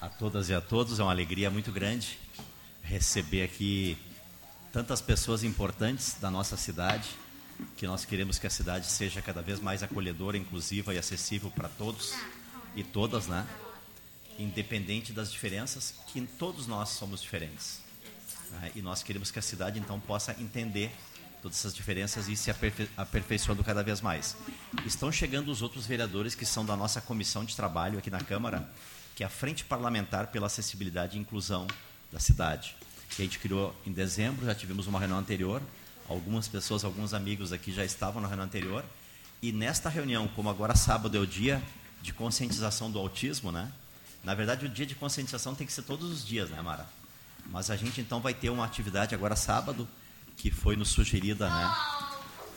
a todas e a todos. É uma alegria muito grande receber aqui tantas pessoas importantes da nossa cidade, que nós queremos que a cidade seja cada vez mais acolhedora, inclusiva e acessível para todos e todas, né? Independente das diferenças, que todos nós somos diferentes. Né? E nós queremos que a cidade então possa entender todas essas diferenças e se aperfei aperfeiçoando cada vez mais. Estão chegando os outros vereadores que são da nossa comissão de trabalho aqui na Câmara, que é a Frente Parlamentar pela Acessibilidade e Inclusão da cidade. Que a gente criou em dezembro, já tivemos uma reunião anterior, algumas pessoas, alguns amigos aqui já estavam na reunião anterior, e nesta reunião, como agora sábado é o dia de conscientização do autismo, né? Na verdade, o dia de conscientização tem que ser todos os dias, né, Mara? Mas a gente então vai ter uma atividade agora sábado, que foi nos sugerida, né,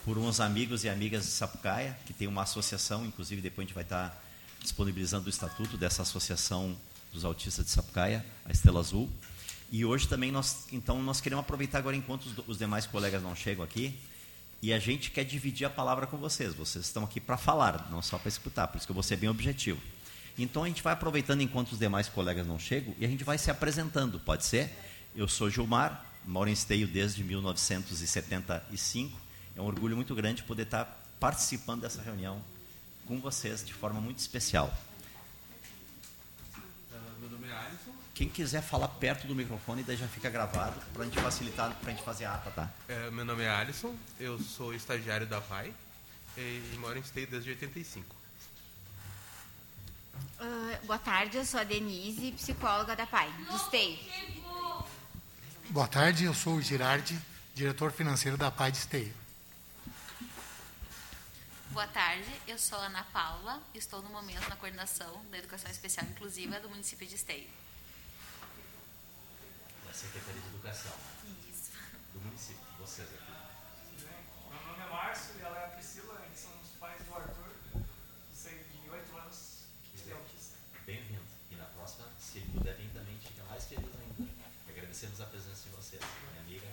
por uns amigos e amigas de Sapucaia, que tem uma associação, inclusive depois a gente vai estar disponibilizando o estatuto dessa associação dos autistas de Sapucaia, a Estela Azul. E hoje também nós, então, nós queremos aproveitar agora enquanto os, demais colegas não chegam aqui, e a gente quer dividir a palavra com vocês. Vocês estão aqui para falar, não só para escutar, por isso que eu vou ser bem objetivo. Então a gente vai aproveitando enquanto os demais colegas não chegam e a gente vai se apresentando, pode ser? Eu sou Gilmar, moro em Esteio desde 1975. É um orgulho muito grande poder estar participando dessa reunião com vocês de forma muito especial. Meu nome é Alisson. Quem quiser falar perto do microfone, daí já fica gravado, para a gente facilitar, para a gente fazer a ata, tá? É, meu nome é Alisson, eu sou estagiário da PAI e moro em Esteio desde 85. Uh, boa tarde, eu sou a Denise, psicóloga da PAI, de Esteio. Boa tarde, eu sou o Girardi, diretor financeiro da PAI de Esteio. Boa tarde, eu sou a Ana Paula, estou no momento na coordenação da Educação Especial Inclusiva do município de Esteio. Da Secretaria de Educação Isso. do município, vocês aqui. Meu nome é Márcio e ela é a Priscila, eles são os pais do Arthur, sei de 8 anos, que é autista. Bem-vindo. E na próxima, se ele puder vir também, fica mais feliz ainda. Agradecemos a presença de vocês. Minha amiga,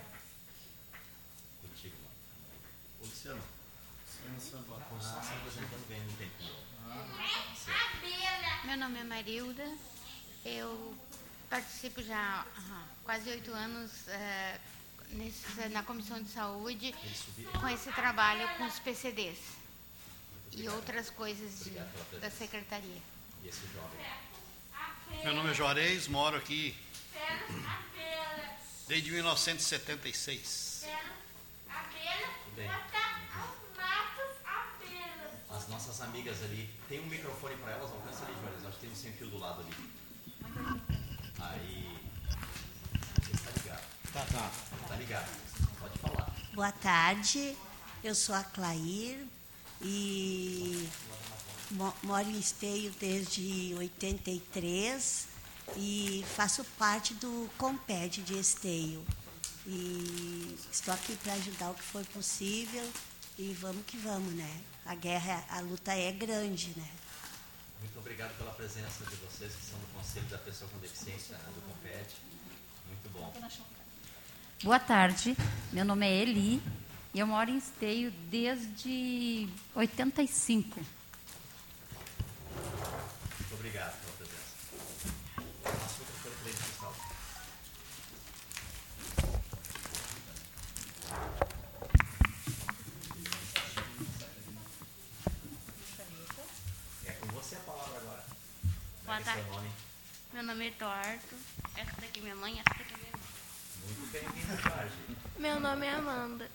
contigo. Ô, Luciano, ah, se apresentando bem no tempo. Meu nome é Marilda, eu participo já há quase oito anos eh, nesse- na Comissão de Saúde com esse trabalho com os PCDs e outras coisas de- da Secretaria. Meu nome é Juarez, moro aqui desde 1976. bem. As nossas amigas ali, tem um microfone para elas? Alcança ali, Juarez. Acho que tem um sem fio do lado ali. Aí. Você está ligado? Tá, tá. Tá ligado? Pode falar. Boa tarde, eu sou a Clair e mo- moro em Esteio desde 83 e faço parte do Comped de Esteio. E estou aqui para ajudar o que for possível e vamos que vamos, né? A guerra, a luta é grande, né? Muito obrigado pela presença de vocês que são do Conselho da Pessoa com Deficiência, do COMPET. Muito bom. Boa tarde, meu nome é Eli e eu moro em Esteio desde 85. Muito obrigado pela presença. Passa o microfone para ele, pessoal. É com você a palavra agora. Boa seu tarde. Meu nome é Eduardo, essa daqui é minha mãe, essa daqui é minha irmã. Muito bem-vindo, Jorge. Meu nome é Amanda.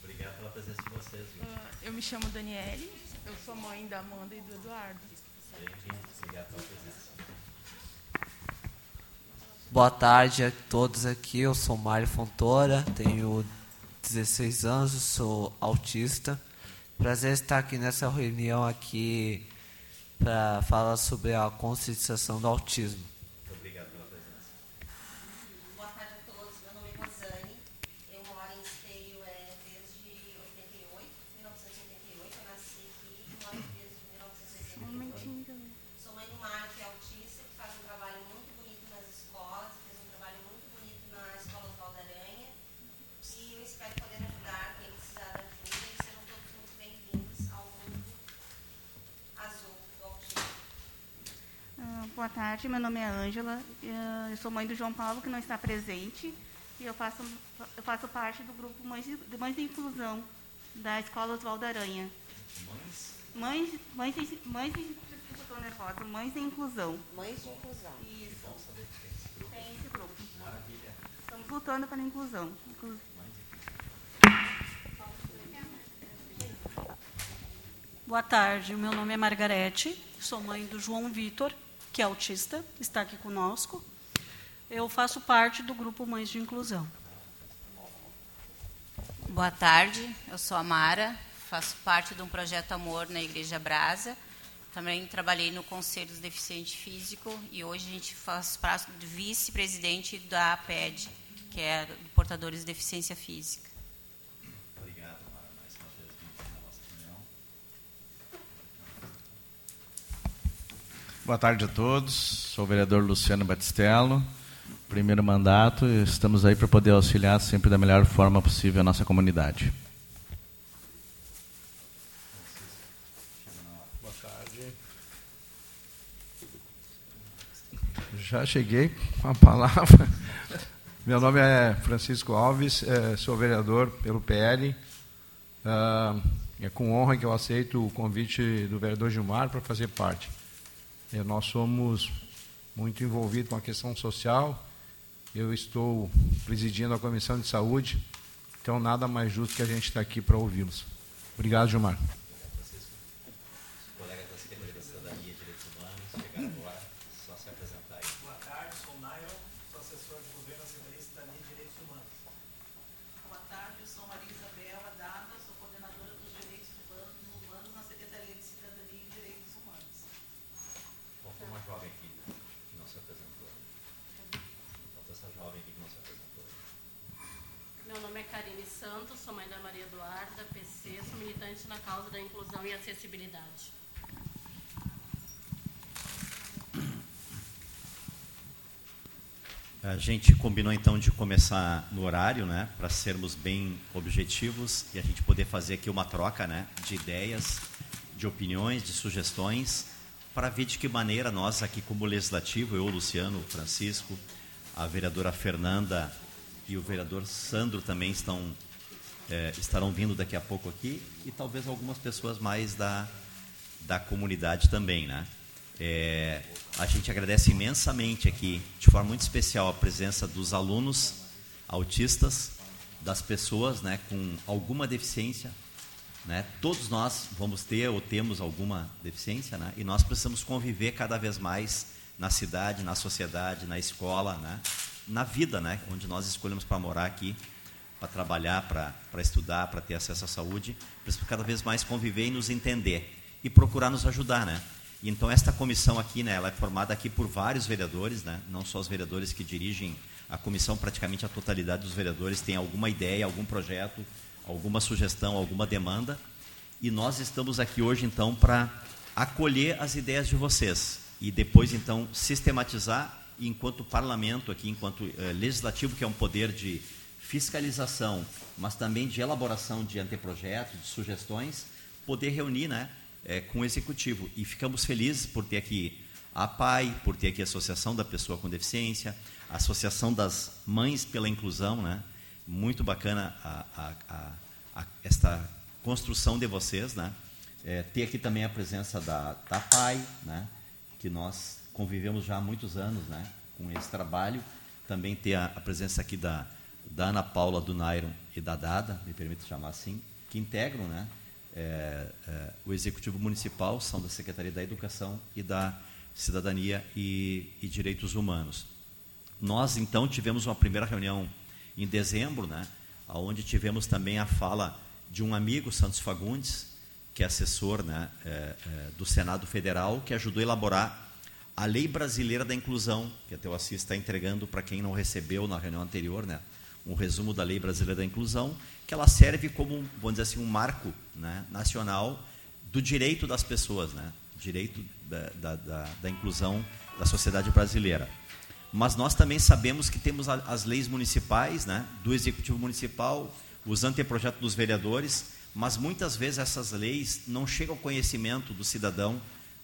Obrigado pela presença de vocês. viu? Ah, Eu me chamo Daniele, eu sou mãe da Amanda e do Eduardo. Bem-vindo. Obrigado pela presença. Boa tarde a todos aqui, eu sou Mário Fontoura, tenho 16 anos, sou autista. Prazer estar aqui nessa reunião aqui para falar sobre a conscientização do autismo. Muito obrigado pela presença. Boa tarde a todos, meu nome é Rosane, eu moro em Esteio é, desde 88, 1988, eu nasci aqui e moro aqui desde 1988. Sou mãe do Mário, que é autista, que faz um trabalho muito bonito nas escolas, fez um trabalho muito bonito na Escola Oswaldo Aranha. E eu espero poder ajudar quem precisar da ajuda e sejam todos muito bem-vindos ao mundo azul do autismo. Ah, boa tarde. meu nome é Ângela, eh, eu sou mãe do João Paulo, que não está presente, e eu faço, eu faço parte do grupo Mães de, Mães de Inclusão da Escola Oswaldo Aranha. Mães? Mães, mães, de, mães de, nervosa, mães de Inclusão. Mães de Inclusão. Isso. Tem esse grupo. Estamos lutando pela inclusão. Inclu- Boa tarde, meu nome é Margarete, sou mãe do João Vitor, que é autista, está aqui conosco. Eu faço parte do grupo Mães de Inclusão. Boa tarde, eu sou a Mara, faço parte de um projeto Amor na Igreja Brasa. Também trabalhei no Conselho dos Deficientes Físicos e hoje a gente faz parte do vice-presidente da APED, que é do Portadores de Deficiência Física. Obrigado, Mara, mais uma vez bem-vinda à nossa reunião. Boa tarde a todos. Sou o vereador Luciano Batistello. Primeiro mandato, e estamos aí para poder auxiliar sempre da melhor forma possível a nossa comunidade. Boa tarde. Já cheguei com a palavra. Meu nome é Francisco Alves, eh, sou vereador pelo PL. Ah, É com honra que eu aceito o convite do vereador Gilmar para fazer parte. Eh, Nós somos muito envolvidos com a questão social. Eu estou presidindo a Comissão de Saúde, então nada mais justo que a gente estar aqui para ouvi-los. Obrigado, Gilmar. Colegas da Secretaria da Cidadania e Direitos Humanos, chegaram agora, só se apresentar aí. Boa tarde, sou o Nairo, sou assessor de governo da Secretaria de Cidadania e Direitos Humanos. Boa tarde, eu sou Maria Isabel Adada, sou coordenadora dos direitos humanos, humanos na Secretaria de Cidadania e Direitos Humanos. Faltou uma jovem aqui que não se apresentou. Faltou essa jovem aqui que não se apresentou. Meu nome é Karine Santos, sou mãe da Maria Eduarda, PC, sou militante na causa da inclusão e acessibilidade. A gente combinou então de começar no horário, né, para sermos bem objetivos e a gente poder fazer aqui uma troca, né, de ideias, de opiniões, de sugestões, para ver de que maneira nós aqui como legislativo, eu, Luciano, Francisco, a vereadora Fernanda e o vereador Sandro também estão eh, estarão vindo daqui a pouco aqui e talvez algumas pessoas mais da da comunidade também, né? É, a gente agradece imensamente aqui, de forma muito especial, a presença dos alunos autistas, das pessoas né, com alguma deficiência. Né? Todos nós vamos ter ou temos alguma deficiência né? e nós precisamos conviver cada vez mais na cidade, na sociedade, na escola, né? na vida, né? onde nós escolhemos para morar aqui, para trabalhar, para estudar, para ter acesso à saúde. Precisamos cada vez mais conviver e nos entender e procurar nos ajudar, né? Então esta comissão aqui, né, ela é formada aqui por vários vereadores, né? Não só os vereadores que dirigem a comissão, praticamente a totalidade dos vereadores tem alguma ideia, algum projeto, alguma sugestão, alguma demanda. E nós estamos aqui hoje então para acolher as ideias de vocês e depois então sistematizar enquanto parlamento aqui, enquanto eh, legislativo, que é um poder de fiscalização, mas também de elaboração de anteprojetos, de sugestões, poder reunir, né, é, com o executivo. E ficamos felizes por ter aqui a PAI, por ter aqui a Associação da Pessoa com Deficiência, a Associação das Mães pela Inclusão, né? Muito bacana a, a, a, esta construção de vocês, né? É, ter aqui também a presença da, da PAI, né? Que nós convivemos já há muitos anos, né? Com esse trabalho. Também ter a, a presença aqui da, da Ana Paula, do Nairon e da Dada, me permito chamar assim, que integram, né? é, é, o Executivo Municipal, são da Secretaria da Educação e da Cidadania e, e, Direitos Humanos. Nós, então, tivemos uma primeira reunião em dezembro, né, onde tivemos também a fala de um amigo, Santos Fagundes, que é assessor né, é, do Senado Federal, que ajudou a elaborar a Lei Brasileira da Inclusão, que até o Assis está entregando para quem não recebeu na reunião anterior, né, um resumo da Lei Brasileira da Inclusão, que ela serve como, vamos dizer assim, um marco né, nacional do direito das pessoas, né, direito da, da, da, da, inclusão da sociedade brasileira. Mas nós também sabemos que temos as leis municipais, né, do Executivo Municipal, os anteprojetos dos vereadores, mas muitas vezes essas leis não chegam ao conhecimento do cidadão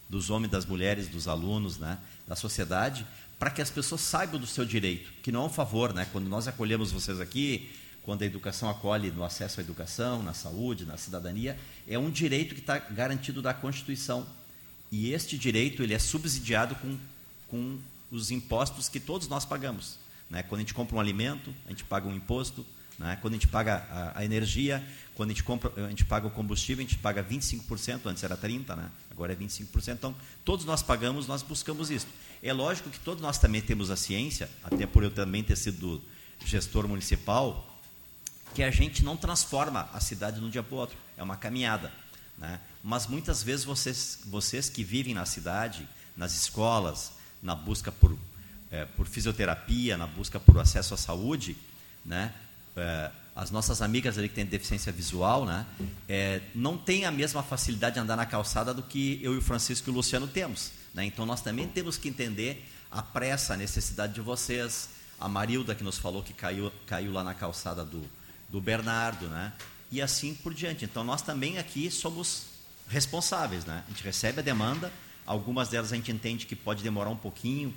dos homens, das mulheres, dos alunos, né, da sociedade, para que as pessoas saibam do seu direito, que não é um favor, né? Quando nós acolhemos vocês aqui, quando a educação acolhe no acesso à educação, na saúde, na cidadania, é um direito que está garantido da Constituição. E este direito ele é subsidiado com, com os impostos que todos nós pagamos. Né? Quando a gente compra um alimento, a gente paga um imposto. Né? Quando a gente paga a, a, energia, quando a gente, compra, a gente paga o combustível, a gente paga 25%, antes era 30%, né? agora é 25%. Então, todos nós pagamos, nós buscamos isso. É lógico que todos nós também temos a ciência, até por eu também ter sido gestor municipal, que a gente não transforma a cidade de um dia para o outro. É uma caminhada. Né? Mas muitas vezes vocês, vocês que vivem na cidade, nas escolas, na busca por, é, por fisioterapia, na busca por acesso à saúde, né? É, as nossas amigas ali que têm deficiência visual, né? É, não têm a mesma facilidade de andar na calçada do que eu e o Francisco e o Luciano temos. Né? Então nós também temos que entender a pressa, a necessidade de vocês. A Marilda que nos falou que caiu, caiu lá na calçada do, do Bernardo, né? E assim por diante. Então nós também aqui somos responsáveis, né? A gente recebe a demanda, algumas delas a gente entende que pode demorar um pouquinho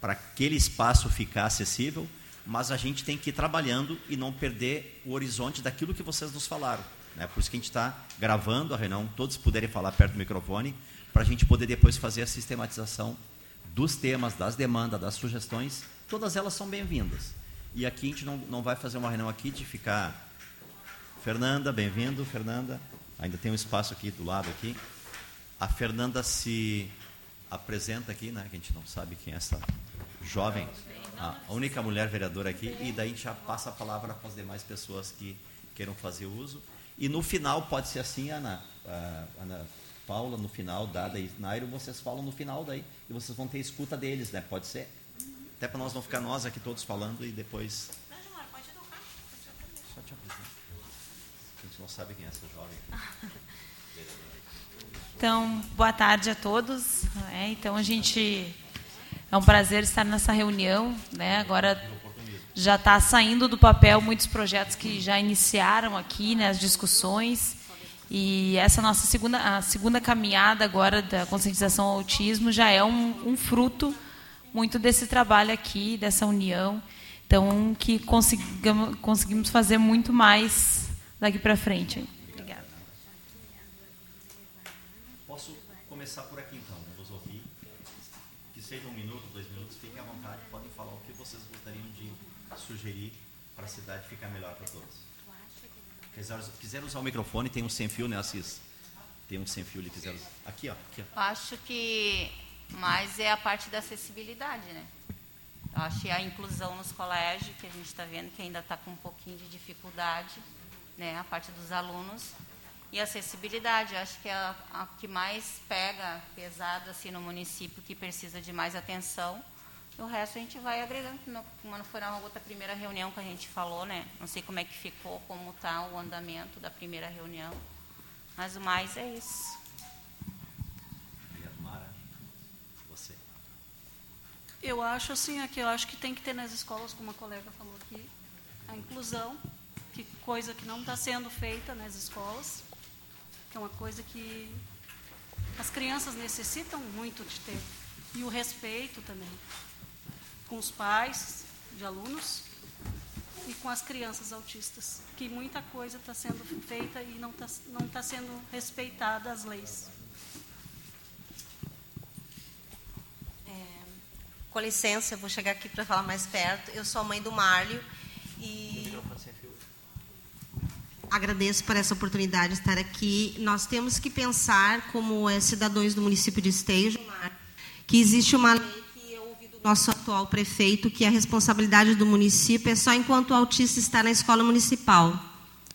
para aquele espaço ficar acessível, mas a gente tem que ir trabalhando e não perder o horizonte daquilo que vocês nos falaram. Né? Por isso que a gente está gravando a reunião, todos puderem falar perto do microfone, para a gente poder depois fazer a sistematização dos temas, das demandas, das sugestões, todas elas são bem-vindas. E aqui a gente não, não vai fazer uma reunião aqui de ficar. Fernanda, bem-vindo, Fernanda. Ainda tem um espaço aqui do lado aqui. A Fernanda se apresenta aqui, né? Que a gente não sabe quem é essa jovem, a única mulher vereadora aqui. E daí já passa a palavra para as demais pessoas que queiram fazer uso. E no final pode ser assim, Ana, Ana Paula, no final, Dada e Nairo, vocês falam no final daí e vocês vão ter escuta deles, né? Pode ser? Até para nós não ficar nós aqui todos falando e depois. Só te apresentar. A gente não sabe quem é essa jovem. Então, boa tarde a todos. É, então, a gente. É um prazer estar nessa reunião. Né? Agora já está saindo do papel muitos projetos que já iniciaram aqui, né, as discussões. E essa nossa segunda, a segunda caminhada agora da conscientização ao autismo já é um, um fruto muito desse trabalho aqui, dessa união. Então, que consigamos, conseguimos fazer muito mais daqui para frente. Obrigada. Posso começar por aqui, então, né? vos ouvir. Que seja um minuto, dois minutos, fiquem à vontade, podem falar o que vocês gostariam de sugerir para a cidade ficar melhor para todos. Quiser, quiser usar o microfone, tem um sem fio, né, Assis? Tem um sem fio ali, quiser usar. Aqui, ó. Aqui, ó. Acho que mas é a parte da acessibilidade, né? Eu acho que a inclusão nos colégios, que a gente está vendo que ainda está com um pouquinho de dificuldade, né? A parte dos alunos. E a acessibilidade, acho que é a, a que mais pega pesado assim, no município, que precisa de mais atenção. O resto a gente vai agregando, como foi na outra primeira reunião que a gente falou, né? Não sei como é que ficou, como está o andamento da primeira reunião. Mas o mais é isso. Eu acho assim, aqui, eu acho que tem que ter nas escolas, como a colega falou aqui, a inclusão, que coisa que não está sendo feita nas escolas, que é uma coisa que as crianças necessitam muito de ter. E o respeito também, com os pais de alunos e com as crianças autistas, que muita coisa está sendo feita e não está não tá sendo respeitada as leis. Com licença, vou chegar aqui para falar mais perto. Eu sou a mãe do Márlio e agradeço por essa oportunidade de estar aqui. Nós temos que pensar, como é, cidadãos do município de Esteio, que existe uma lei que eu ouvi do nosso atual prefeito, que a responsabilidade do município é só enquanto o autista está na escola municipal.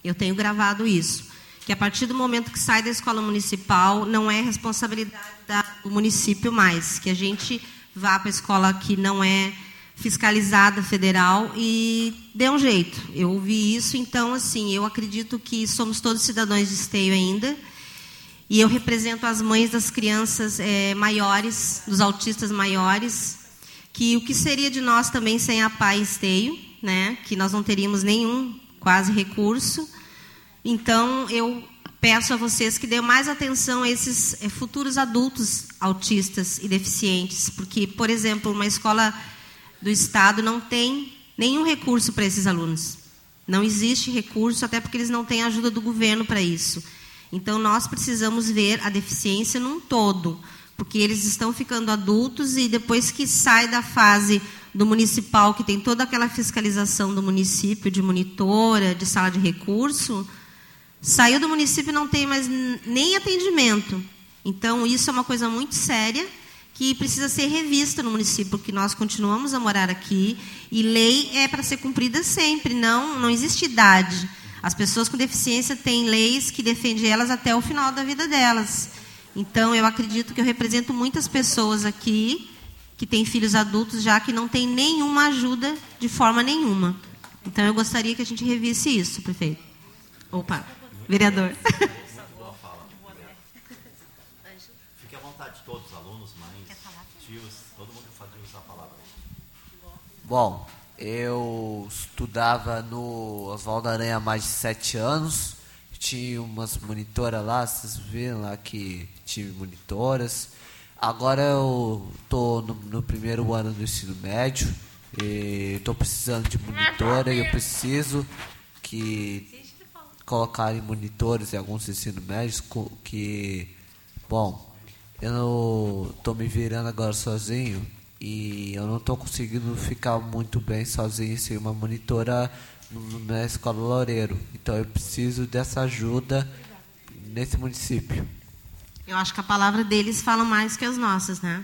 Eu tenho gravado isso. Que a partir do momento que sai da escola municipal, não é responsabilidade do município mais. Que a gente vá para a escola que não é fiscalizada federal e dê um jeito. Eu ouvi isso, então, assim, eu acredito que somos todos cidadãos de esteio ainda. E eu represento as mães das crianças é, maiores, dos autistas maiores, que o que seria de nós também sem a PAI Esteio, né? que nós não teríamos nenhum quase recurso. Então, eu peço a vocês que dêem mais atenção a esses eh, futuros adultos autistas e deficientes, porque, por exemplo, uma escola do Estado não tem nenhum recurso para esses alunos. Não existe recurso, até porque eles não têm ajuda do governo para isso. Então, nós precisamos ver a deficiência num todo, porque eles estão ficando adultos e depois que sai da fase do municipal, que tem toda aquela fiscalização do município, de monitora, de sala de recurso, saiu do município e não tem mais nem atendimento. Então, isso é uma coisa muito séria que precisa ser revista no município, porque nós continuamos a morar aqui e lei é para ser cumprida sempre, não, não existe idade. As pessoas com deficiência têm leis que defendem elas até o final da vida delas. Então, eu acredito que eu represento muitas pessoas aqui que têm filhos adultos já que não têm nenhuma ajuda de forma nenhuma. Então, eu gostaria que a gente revisse isso, prefeito. Opa, vereador. Boa fala. Fique à vontade, todos, alunos, mães, tios, todo mundo pode usar a palavra. Bom, eu estudava no Oswaldo Aranha há mais de sete anos. Tinha umas monitoras lá, vocês viram lá que tive monitoras. Agora eu estou no, no primeiro ano do ensino médio e estou precisando de monitora e eu preciso que colocarem monitores em alguns ensinos médios que, bom, eu estou me virando agora sozinho e eu não estou conseguindo ficar muito bem sozinho sem uma monitora na escola Loureiro. Então eu preciso dessa ajuda nesse município. Eu acho que a palavra deles fala mais que as nossas, né?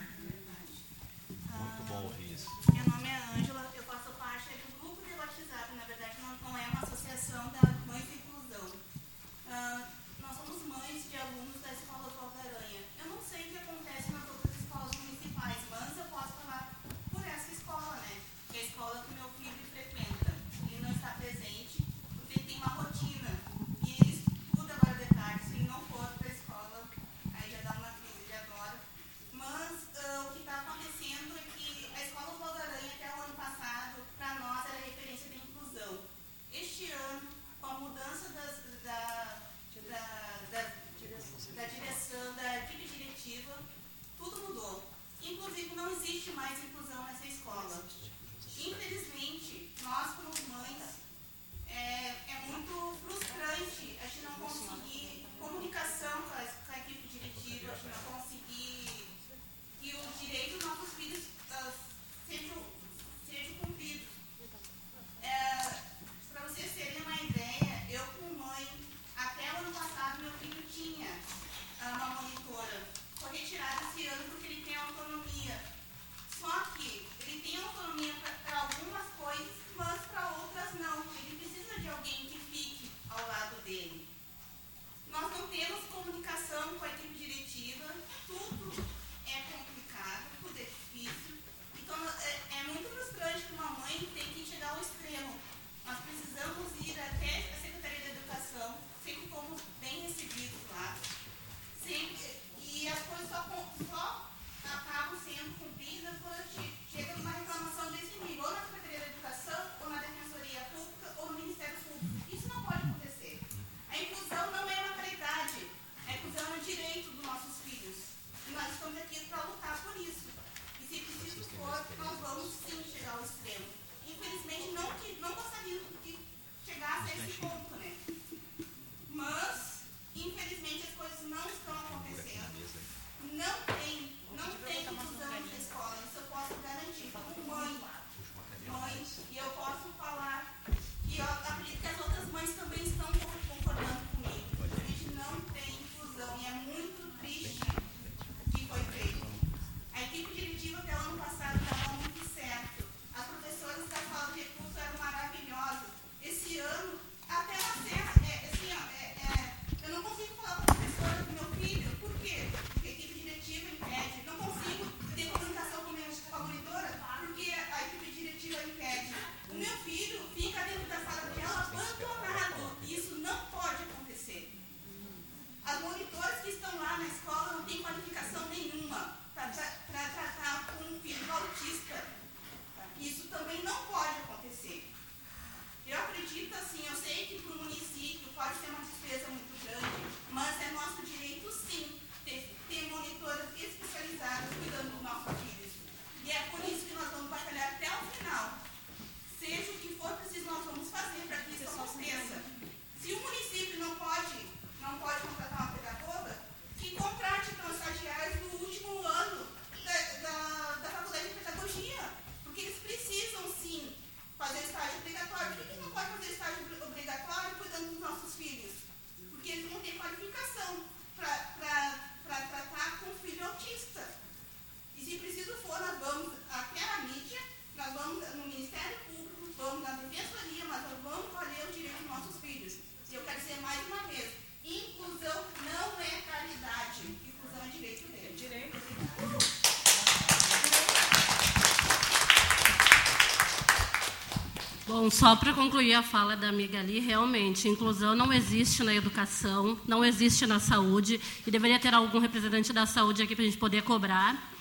Só para concluir a fala da amiga ali, realmente, inclusão não existe na educação, não existe na saúde, e deveria ter algum representante da saúde aqui para a gente poder cobrar.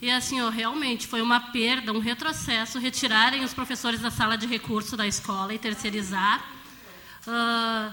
E assim, ó, realmente foi uma perda, um retrocesso, retirarem os professores da sala de recurso da escola e terceirizar. Uh,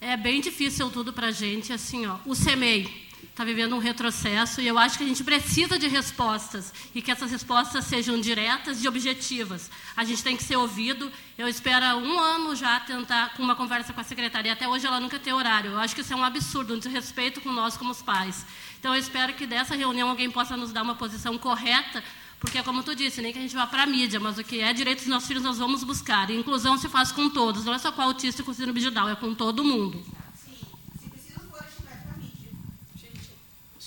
é bem difícil tudo para a gente. Assim, ó, o CEMEI, está vivendo um retrocesso e eu acho que a gente precisa de respostas e que essas respostas sejam diretas e objetivas. A gente tem que ser ouvido. Eu espero um ano já tentar com uma conversa com a secretaria. Até hoje ela nunca tem horário. Eu acho que isso é um absurdo, um desrespeito com nós como os pais. Então eu espero que dessa reunião alguém possa nos dar uma posição correta porque, como tu disse, nem que a gente vá para a mídia, mas o que é direito dos nossos filhos nós vamos buscar. E inclusão se faz com todos, não é só com autista e com síndrome Down, é com todo mundo.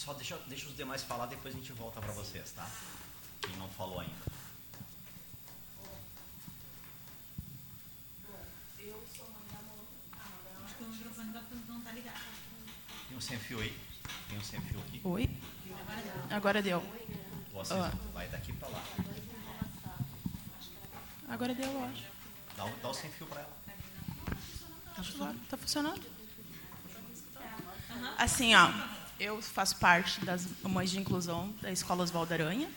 Só deixa, deixa os demais falar, depois a gente volta para vocês, tá? Quem não falou ainda. Tem um sem fio aí? Tem um sem fio aqui? Oi? Agora deu. Você Ah. vai daqui para lá. Agora deu, eu acho. Dá, o- dá o sem fio para ela. Acho que tá funcionando. Assim, ó, eu faço parte das mães de inclusão da Escola Oswaldo Aranha.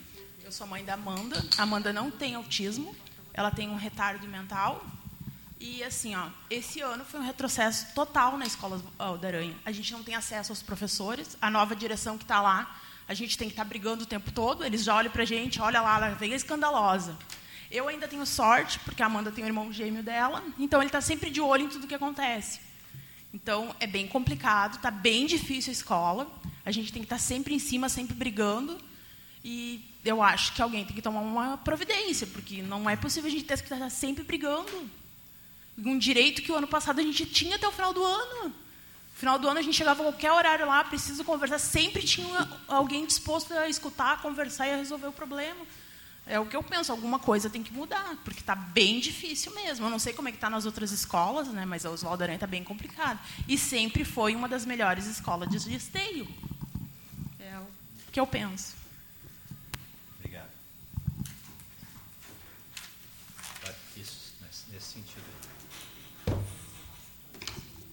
Eu sou mãe da Amanda. A Amanda não tem autismo, ela tem um retardo mental. E assim, ó, esse ano foi um retrocesso total na Escola Oswaldo Aranha. A gente não tem acesso aos professores, a nova direção que está lá, a gente tem que estar brigando o tempo todo, eles já olham para a gente, olha lá, ela vem escandalosa. Eu ainda tenho sorte, porque a Amanda tem o irmão gêmeo dela, então ele está sempre de olho em tudo que acontece. Então, é bem complicado, está bem difícil a escola. A gente tem que estar sempre em cima, sempre brigando. E eu acho que alguém tem que tomar uma providência, porque não é possível a gente ter que estar sempre brigando. Um direito que o ano passado a gente tinha até o final do ano. No final do ano a gente chegava a qualquer horário lá, preciso conversar, sempre tinha alguém disposto a escutar, conversar e a resolver o problema. É o que eu penso, alguma coisa tem que mudar, porque está bem difícil mesmo. Eu não sei como é que está nas outras escolas, né, mas a Oswaldo Aranha está bem complicado. E sempre foi uma das melhores escolas de esteio. É o que eu penso. Obrigado. Vai, Isso, nesse, nesse sentido aí.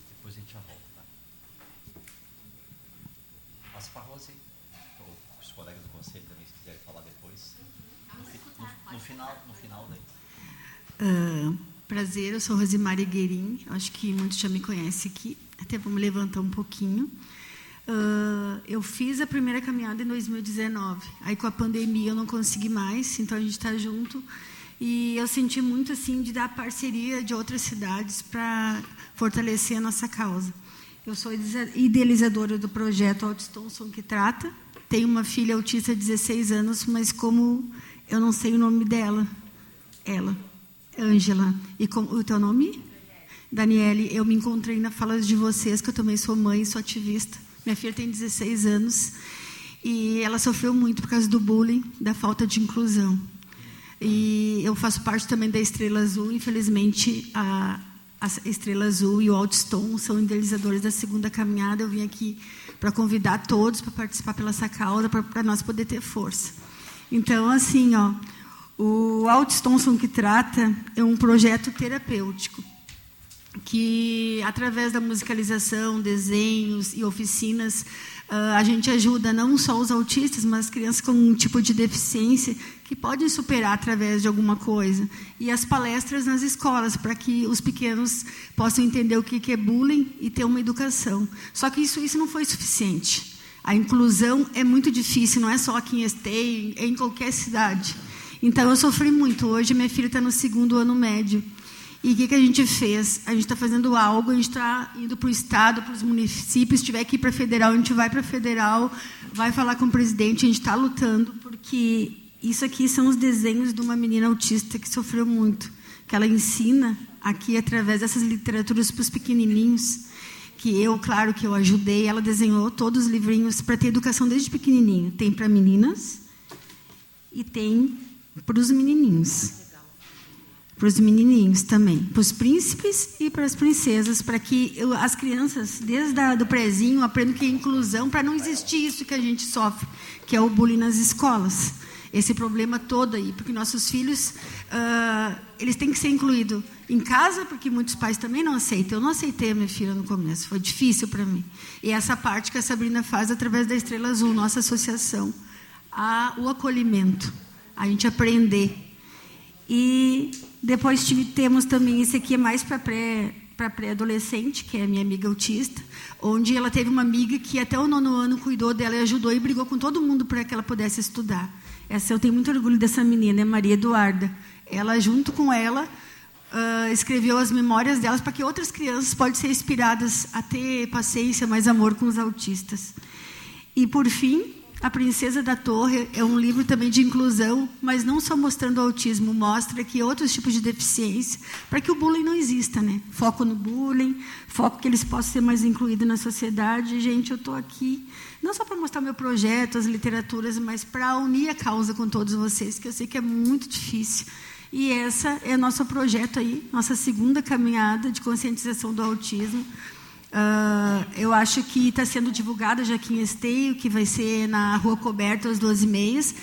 Depois a gente já volta, tá? Passa para a Rose. Ou os colegas do conselho também, se quiserem falar depois. No, fi- no- no final, no final daí. Ah, prazer, eu sou Rosimari Guerin, acho que muitos já me conhecem aqui, até vamos levantar um pouquinho. Ah, eu fiz a primeira caminhada em 2019, aí com a pandemia eu não consegui mais, então a gente está junto. E eu senti muito assim de dar parceria de outras cidades para fortalecer a nossa causa. Eu sou idealiza- idealizadora do projeto Altistonson que trata. Tenho uma filha autista de 16 anos, mas como eu não sei o nome dela, ela, Ângela. E como o teu nome? Daniele, eu me encontrei na fala de vocês, que eu também sou mãe, sou ativista. Minha filha tem 16 anos e ela sofreu muito por causa do bullying, da falta de inclusão. E eu faço parte também da Estrela Azul. Infelizmente, a, a Estrela Azul e o Altston são idealizadores da segunda caminhada. Eu vim aqui para convidar todos para participar pela essa causa, para nós poder ter força. Então, assim, ó, o Altstonson que trata é um projeto terapêutico que através da musicalização, desenhos e oficinas, ah, a gente ajuda não só os autistas, mas crianças com um tipo de deficiência que podem superar através de alguma coisa. E as palestras nas escolas, para que os pequenos possam entender o que é bullying e ter uma educação. Só que isso, isso não foi suficiente. A inclusão é muito difícil, não é só aqui em Esteio, é em qualquer cidade. Então, eu sofri muito. Hoje, minha filha está no segundo ano médio. E o que, que a gente fez? A gente está fazendo algo, a gente está indo para o Estado, para os municípios, se tiver que ir para a federal, a gente vai para a federal, vai falar com o presidente, a gente está lutando, porque isso aqui são os desenhos de uma menina autista que sofreu muito, que ela ensina aqui através dessas literaturas para os pequenininhos, que eu, claro que eu ajudei, ela desenhou todos os livrinhos para ter educação desde pequenininho. Tem para meninas e tem para os menininhos para os menininhos também, para os príncipes e para as princesas, para que eu- as crianças, desde a, do prezinho, aprendam que é inclusão, para não existir isso que a gente sofre, que é o bullying nas escolas. Esse problema todo aí, porque nossos filhos, uh, eles têm que ser incluídos em casa, porque muitos pais também não aceitam. Eu não aceitei a minha filha no começo, foi difícil para mim. E essa parte que a Sabrina faz através da Estrela Azul, nossa associação, a, o acolhimento, a gente aprender. E depois tive, temos também, esse aqui é mais para pré para pré-adolescente, que é minha amiga autista, onde ela teve uma amiga que até o nono ano cuidou dela e ajudou e brigou com todo mundo para que ela pudesse estudar. Essa eu tenho muito orgulho dessa menina, é Maria Eduarda. Ela, junto com ela, uh, escreveu as memórias delas para que outras crianças possam ser inspiradas a ter paciência, mais amor com os autistas. E, por fim, a Princesa da Torre é um livro também de inclusão, mas não só mostrando o autismo, mostra que outros tipos de deficiência, para que o bullying não exista, né? Foco no bullying, foco que eles possam ser mais incluídos na sociedade. Gente, eu estou aqui não só para mostrar meu projeto, as literaturas, mas para unir a causa com todos vocês, que eu sei que é muito difícil. E essa é nosso projeto aí, nossa segunda caminhada de conscientização do autismo Uh, eu acho que está sendo divulgada já aqui em Esteio, que vai ser na Rua Coberta às 12h30.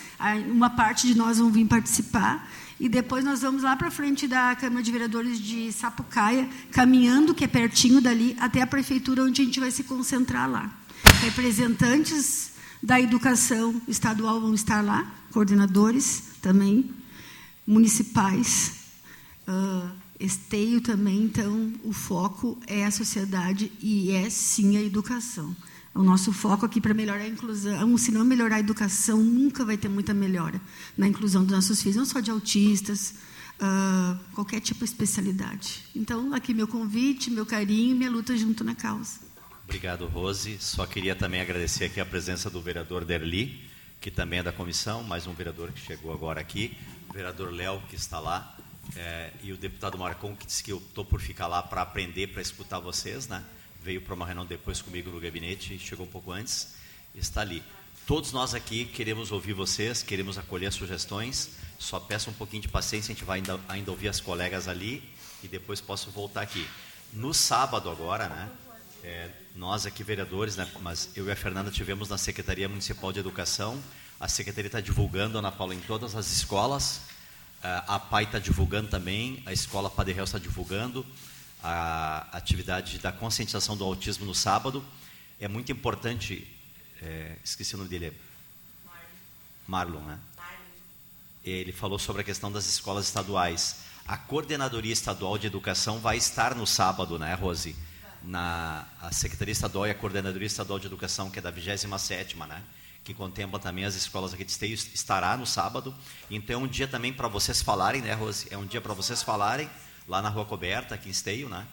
Uma parte de nós vão vir participar. E depois nós vamos lá para frente da Câmara de Vereadores de Sapucaia, caminhando, que é pertinho dali, até a prefeitura, onde a gente vai se concentrar lá. Representantes da educação estadual vão estar lá, coordenadores também, municipais. Uh, Esteio também, então, o foco é a sociedade e é sim a educação. O nosso foco aqui para melhorar a inclusão, se não melhorar a educação, nunca vai ter muita melhora na inclusão dos nossos filhos, não só de autistas, uh, qualquer tipo de especialidade. Então, aqui meu convite, meu carinho, minha luta junto na causa. Obrigado, Rose. Só queria também agradecer aqui a presença do vereador Derli, que também é da comissão, mais um vereador que chegou agora aqui, o vereador Léo, que está lá, é, e o deputado Marcon, que disse que estou por ficar lá para aprender, para escutar vocês, né? veio para uma reunião depois comigo no gabinete, chegou um pouco antes, está ali. Todos nós aqui queremos ouvir vocês, queremos acolher sugestões, só peço um pouquinho de paciência, a gente vai ainda, ainda ouvir as colegas ali e depois posso voltar aqui. No sábado agora, né, é, nós aqui vereadores, né, mas eu e a Fernanda tivemos na Secretaria Municipal de Educação, a Secretaria está divulgando, Ana Paula, em todas as escolas, a PAI está divulgando também, a Escola Padre Real está divulgando a atividade da conscientização do autismo no sábado. É muito importante, é, esqueci o nome dele, Marlon, né? Ele falou sobre a questão das escolas estaduais. A Coordenadoria Estadual de Educação vai estar no sábado, né, Rose? Na a Secretaria Estadual e a Coordenadoria Estadual de Educação, que é da 27ª, né? Que contempla também as escolas aqui de Esteio, estará no sábado. Então é um dia também para vocês falarem, né, Rose? É um dia para vocês falarem lá na Rua Coberta, aqui em Esteio, né?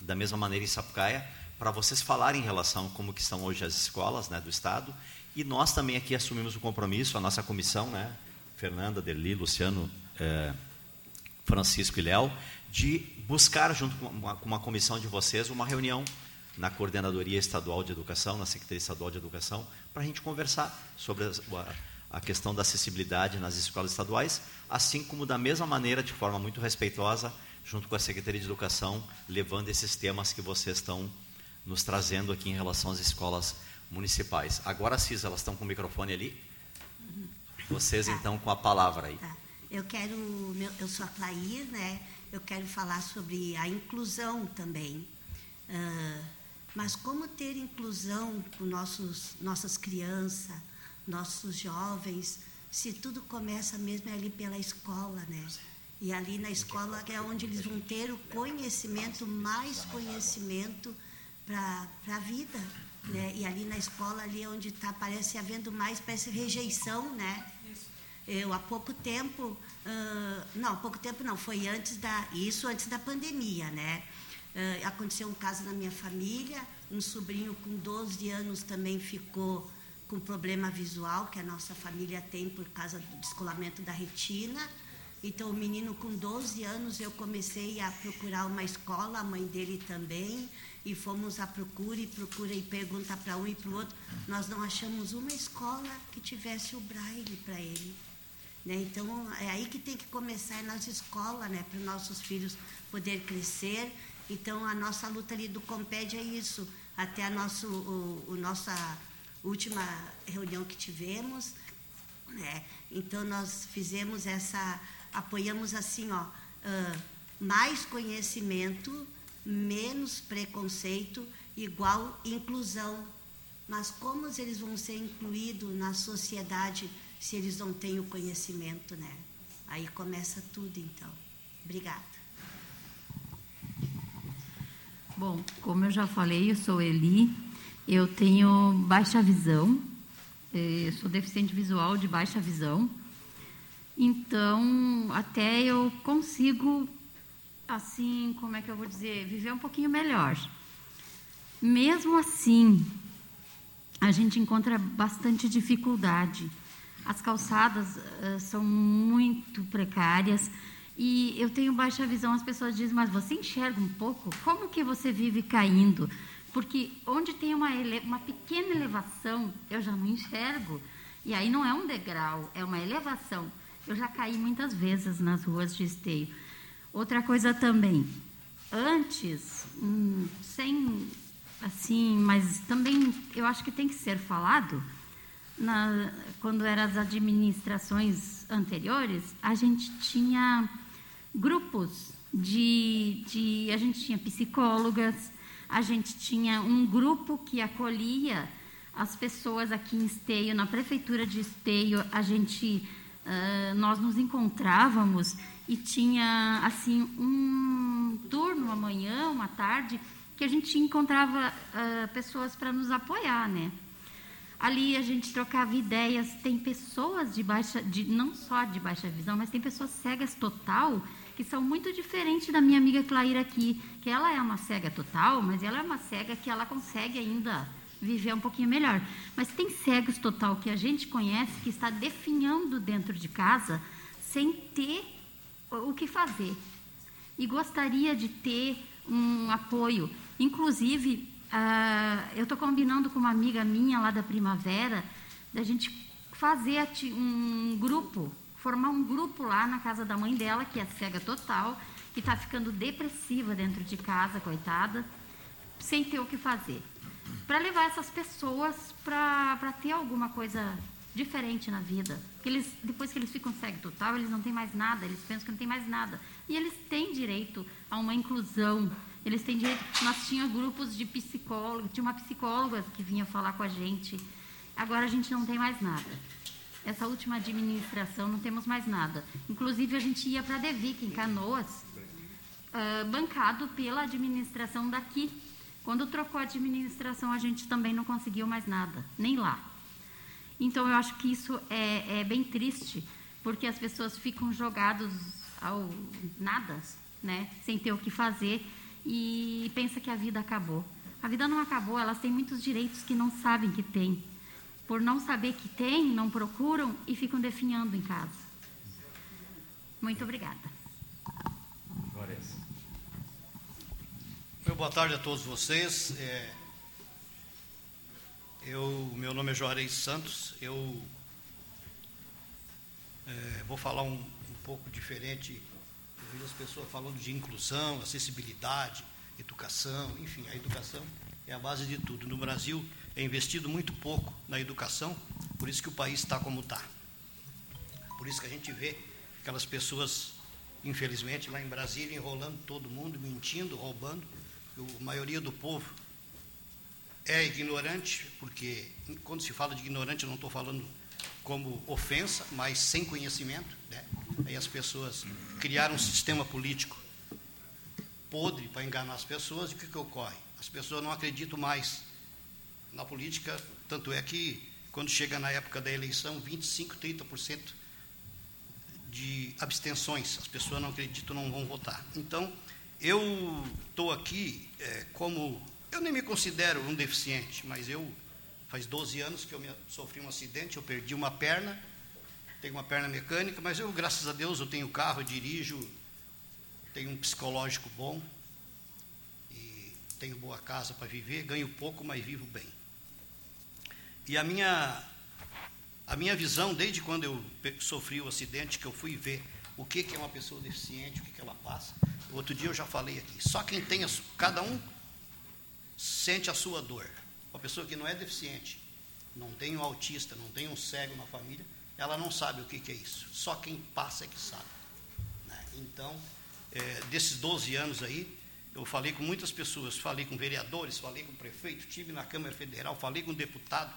Da mesma maneira em Sapucaia, para vocês falarem em relação a como que estão hoje as escolas, né, do estado. E nós também aqui assumimos o compromisso, a nossa comissão, né, Fernanda, Derli, Luciano, eh, Francisco e Léo, de buscar junto com uma, com uma comissão de vocês uma reunião na Coordenadoria Estadual de Educação, na Secretaria Estadual de Educação, para a gente conversar sobre a, a questão da acessibilidade nas escolas estaduais, assim como da mesma maneira, de forma muito respeitosa, junto com a Secretaria de Educação, levando esses temas que vocês estão nos trazendo aqui em relação às escolas municipais. Agora, Cis, elas estão com o microfone ali. Vocês, tá. então, com a palavra aí. Tá. Eu quero, eu sou a Clair, né? Eu quero falar sobre a inclusão também. Uh, mas como ter inclusão com nossos, nossas crianças, nossos jovens, se tudo começa mesmo ali pela escola, né? E ali na escola é onde eles vão ter o conhecimento, mais conhecimento para a vida. Né? E ali na escola, ali é onde está, parece havendo mais, parece rejeição, né? Eu, há pouco tempo, uh, não, há pouco tempo não, foi antes da, isso antes da pandemia, né? Uh, aconteceu um caso na minha família, um sobrinho com 12 anos também ficou com problema visual, que a nossa família tem por causa do descolamento da retina. Então, o menino com 12 anos, eu comecei a procurar uma escola, a mãe dele também, e fomos à procura e procura e pergunta para um e para o outro. Nós não achamos uma escola que tivesse o braille para ele. Né? Então, é aí que tem que começar, é nas escolas, né? para os nossos filhos poder crescer então, a nossa luta ali do Comped é isso. Até a nosso, o, o nossa última reunião que tivemos, Né? Então nós fizemos essa, apoiamos assim, ó, uh, mais conhecimento, menos preconceito, igual inclusão. Mas como eles vão ser incluídos na sociedade se eles não têm o conhecimento, né? Aí começa tudo, então. Obrigada. Bom, como eu já falei, eu sou Eli, eu tenho baixa visão, eu sou deficiente visual de baixa visão, então até eu consigo, assim, como é que eu vou dizer, viver um pouquinho melhor. Mesmo assim, a gente encontra bastante dificuldade. As calçadas uh, são muito precárias e eu tenho baixa visão. As pessoas dizem, mas você enxerga um pouco? Como que você vive caindo? Porque onde tem uma, uma pequena elevação, eu já não enxergo. E aí não é um degrau, é uma elevação. Eu já caí muitas vezes nas ruas de esteio. Outra coisa também, antes, hum, sem assim, mas também eu acho que tem que ser falado. Na, quando eram as administrações anteriores, a gente tinha grupos de, de a gente tinha psicólogas, a gente tinha um grupo que acolhia as pessoas aqui em Esteio, na prefeitura de Esteio, a gente uh, nós nos encontrávamos e tinha assim um turno amanhã, uma tarde, que a gente encontrava uh, pessoas para nos apoiar, né? Ali a gente trocava ideias. Tem pessoas de baixa, de, não só de baixa visão, mas tem pessoas cegas total que são muito diferentes da minha amiga Claira aqui, que ela é uma cega total, mas ela é uma cega que ela consegue ainda viver um pouquinho melhor. Mas tem cegos total que a gente conhece que está definhando dentro de casa sem ter o que fazer. E gostaria de ter um apoio. Inclusive, uh, eu estou combinando com uma amiga minha lá da Primavera, da gente fazer um grupo formar um grupo lá na casa da mãe dela, que é cega total, que está ficando depressiva dentro de casa, coitada, sem ter o que fazer. Para levar essas pessoas para ter alguma coisa diferente na vida. Que eles, depois que eles ficam cegos total, eles não têm mais nada, eles pensam que não tem mais nada. E eles têm direito a uma inclusão. Eles têm direito. Nós tínhamos grupos de psicólogos, tinha uma psicóloga que vinha falar com a gente. Agora a gente não tem mais nada essa última administração não temos mais nada. Inclusive, a gente ia para a Devic, em Canoas, uh, bancado pela administração daqui. Quando trocou a administração, a gente também não conseguiu mais nada, nem lá. Então, eu acho que isso é, é bem triste, porque as pessoas ficam jogadas ao nada, né, sem ter o que fazer, e pensa que a vida acabou. A vida não acabou, elas têm muitos direitos que não sabem que têm por não saber que tem, não procuram e ficam definhando em casa. Muito obrigada. Meu boa tarde a todos vocês. É, eu, meu nome é Juarez Santos. Eu é, vou falar um, um pouco diferente. Eu vejo as pessoas falando de inclusão, acessibilidade, educação, enfim, a educação é a base de tudo. No Brasil, é investido muito pouco na educação, por isso que o país está como está. Por isso que a gente vê aquelas pessoas, infelizmente, lá em Brasília, enrolando todo mundo, mentindo, roubando. A maioria do povo é ignorante, porque quando se fala de ignorante, eu não estou falando como ofensa, mas sem conhecimento. Né? Aí as pessoas criaram um sistema político podre para enganar as pessoas, e o que, que ocorre? As pessoas não acreditam mais na política, tanto é que quando chega na época da eleição, 25, 30% de abstenções, as pessoas não acreditam, não vão votar. Então, eu estou aqui é, como. Eu nem me considero um deficiente, mas eu. Faz 12 anos que eu me, sofri um acidente, eu perdi uma perna, tenho uma perna mecânica, mas eu, graças a Deus, eu tenho carro, eu dirijo, tenho um psicológico bom, e tenho boa casa para viver, ganho pouco, mas vivo bem. E a minha, a minha visão, desde quando eu sofri o acidente, que eu fui ver o que, que é uma pessoa deficiente, o que, que ela passa. Outro dia eu já falei aqui. Só quem tem, a, cada um sente a sua dor. Uma pessoa que não é deficiente, não tem um autista, não tem um cego na família, ela não sabe o que, que é isso. Só quem passa é que sabe. né? Então, é, desses 12 anos aí, eu falei com muitas pessoas, falei com vereadores, falei com prefeito, tive na Câmara Federal, falei com deputado.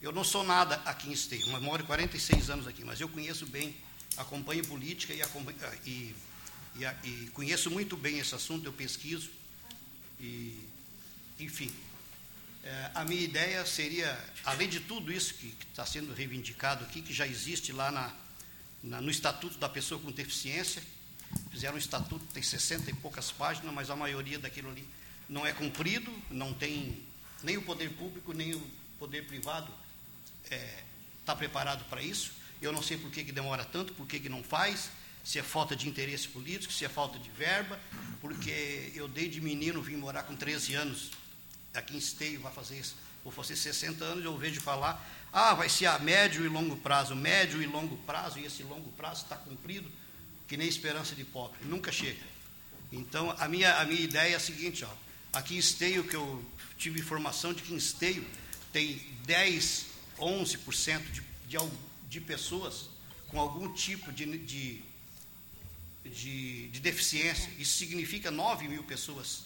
Eu não sou nada aqui em Esteio, moro 46 anos aqui, mas eu conheço bem, acompanho política e, acompanho, e, e, e conheço muito bem esse assunto, eu pesquiso. E, enfim, é, a minha ideia seria, além de tudo isso que está sendo reivindicado aqui, que já existe lá na, na, no Estatuto da Pessoa com Deficiência, fizeram um estatuto, tem 60 e poucas páginas, mas a maioria daquilo ali não é cumprido, não tem nem o poder público, nem o poder privado está é, tá preparado para isso. Eu não sei por que, que demora tanto, por que, que não faz, se é falta de interesse político, se é falta de verba, porque eu desde menino vim morar com 13 anos aqui em Esteio, vai fazer isso, vou fazer 60 anos, eu vejo falar, ah, vai ser a médio e longo prazo, médio e longo prazo, e esse longo prazo está cumprido, que nem esperança de pobre, nunca chega. Então, a minha, a minha ideia é a seguinte, ó, aqui em Esteio, que eu tive informação de que em Esteio tem 10, 11% de, de, de pessoas com algum tipo de, de, de, de deficiência, isso significa 9 mil pessoas.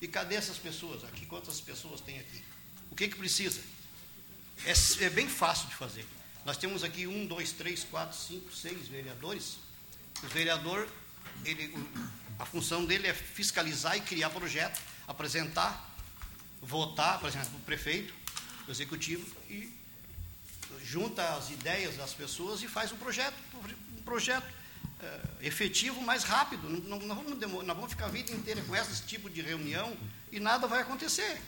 E cadê essas pessoas? Aqui, quantas pessoas tem aqui? O que, que precisa? É, é bem fácil de fazer. Nós temos aqui um, dois, três, quatro, cinco, seis vereadores o vereador, ele, a função dele é fiscalizar e criar projeto, apresentar, votar, exemplo, para o prefeito, o executivo, e junta as ideias das pessoas e faz um projeto, um projeto é, efetivo mais rápido. Não, não, vamos demorar, não vamos ficar a vida inteira com esse tipo de reunião e nada vai acontecer.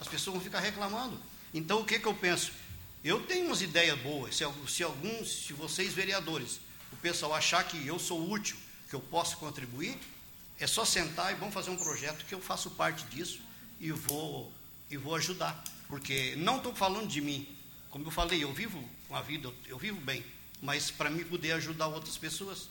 As pessoas vão ficar reclamando. Então, o que, que eu penso? Eu tenho umas ideias boas. Se, se alguns, se vocês vereadores o pessoal achar que eu sou útil, que eu posso contribuir, é só sentar e vamos fazer um projeto que eu faço parte disso e vou, e vou ajudar. Porque não estou falando de mim. Como eu falei, eu vivo uma vida, eu vivo bem, mas para mim poder ajudar outras pessoas,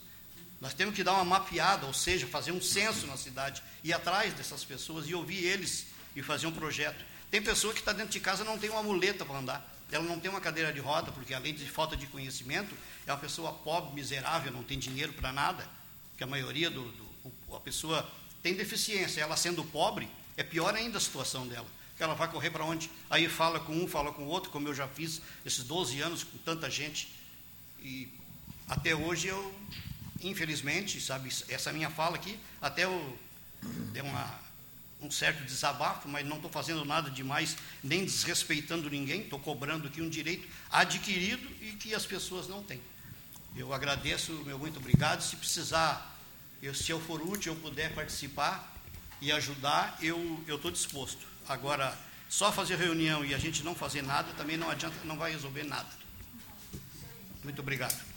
nós temos que dar uma mapeada, ou seja, fazer um censo na cidade, ir atrás dessas pessoas e ouvir eles e fazer um projeto. Tem pessoa que está dentro de casa não tem uma muleta para andar. Ela não tem uma cadeira de roda, porque além de falta de conhecimento, é uma pessoa pobre, miserável, não tem dinheiro para nada, porque a maioria do, do, a pessoa tem deficiência, ela sendo pobre, é pior ainda a situação dela, porque ela vai correr para onde? Aí fala com um, fala com o outro, como eu já fiz esses 12 anos com tanta gente, e até hoje eu, infelizmente, sabe, essa minha fala aqui, até eu dei uma um certo desabafo, mas não estou fazendo nada demais, nem desrespeitando ninguém, estou cobrando aqui um direito adquirido e que as pessoas não têm. Eu agradeço, meu muito obrigado. Se precisar, eu, se eu for útil, eu puder participar e ajudar, eu estou disposto. Agora, só fazer reunião e a gente não fazer nada também não adianta, não vai resolver nada. Muito obrigado.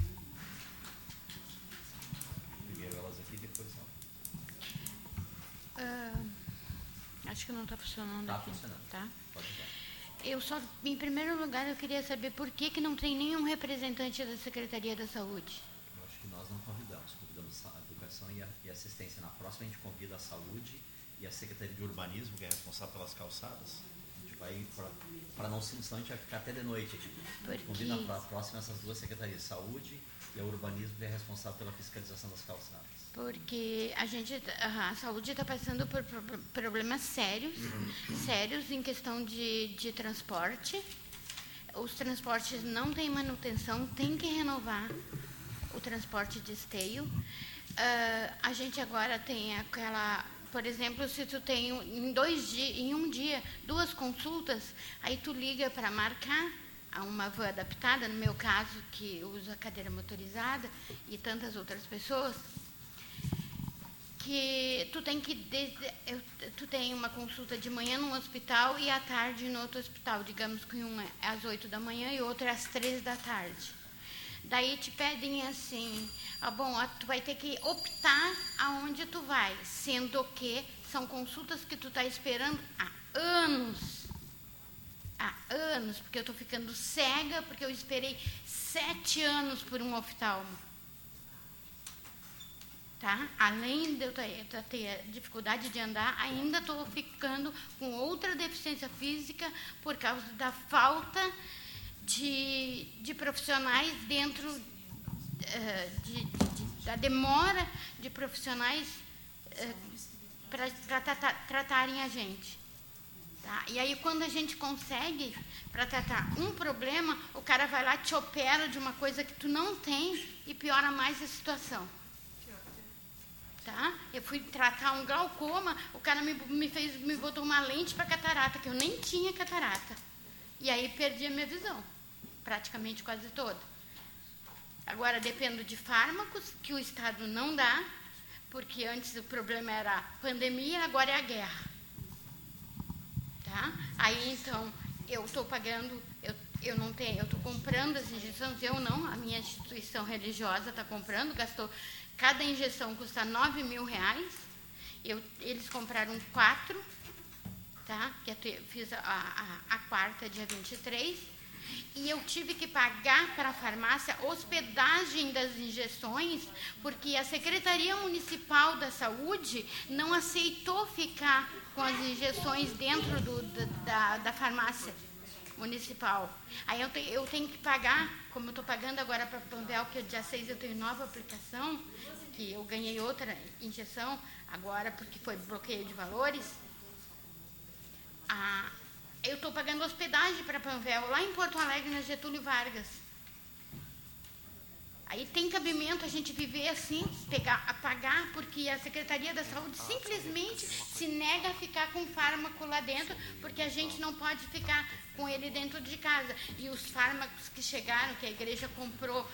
Acho que não está funcionando tá aqui. Funcionando. Tá? Pode eu só, em primeiro lugar, eu queria saber por que, que não tem nenhum representante da Secretaria da Saúde. Eu acho que nós não convidamos, convidamos a Educação e, a, e Assistência. Na próxima a gente convida a Saúde e a Secretaria de Urbanismo, que é responsável pelas calçadas. A gente vai para não senão a gente vai ficar até de noite aqui. Porque... Convida para a próxima essas duas secretarias, Saúde e a Urbanismo, que é responsável pela fiscalização das calçadas porque a gente a saúde está passando por problemas sérios sérios em questão de, de transporte os transportes não têm manutenção tem que renovar o transporte de esteio uh, a gente agora tem aquela por exemplo se tu tem em dois dias em um dia duas consultas aí tu liga para marcar a uma van adaptada no meu caso que usa cadeira motorizada e tantas outras pessoas que tu tem que desde, eu, tu tem uma consulta de manhã num hospital e à tarde no outro hospital, digamos que um é às 8 da manhã e outro é às três da tarde. Daí te pedem assim, ah, bom, tu vai ter que optar aonde tu vai, sendo que são consultas que tu está esperando há anos. Há anos, porque eu estou ficando cega, porque eu esperei sete anos por um oftalmo tá? Além de eu ter dificuldade de andar, ainda estou ficando com outra deficiência física por causa da falta de, de profissionais dentro eh, de, de, da demora de profissionais eh, para tratarem a gente. Tá? E aí, quando a gente consegue para tratar um problema, o cara vai lá, te opera de uma coisa que tu não tem e piora mais a situação. Tá? Eu fui tratar um glaucoma, o cara me, me, fez, me botou uma lente para catarata, que eu nem tinha catarata. E aí perdi a minha visão, praticamente quase toda. Agora dependo de fármacos que o Estado não dá, porque antes o problema era a pandemia, agora é a guerra. Tá? Aí então eu estou pagando, eu, eu não tenho, eu estou comprando as injeções, eu não, a minha instituição religiosa está comprando, gastou, cada injeção custa 9 mil reais, eu, eles compraram quatro, tá? que eu fiz a, a, a quarta dia 23, e eu tive que pagar para a farmácia hospedagem das injeções, porque a Secretaria Municipal da Saúde não aceitou ficar com as injeções dentro do, da, da farmácia municipal. Aí eu, te, eu tenho que pagar, como eu estou pagando agora para Panvel, que dia 6 eu tenho nova aplicação, que eu ganhei outra injeção agora porque foi bloqueio de valores. A, eu estou pagando hospedagem para Panvel, lá em Porto Alegre, na Getúlio Vargas. Aí tem cabimento a gente viver assim, pegar, apagar, porque a Secretaria da Saúde simplesmente se nega a ficar com fármaco lá dentro, porque a gente não pode ficar com ele dentro de casa. E os fármacos que chegaram, que a igreja comprou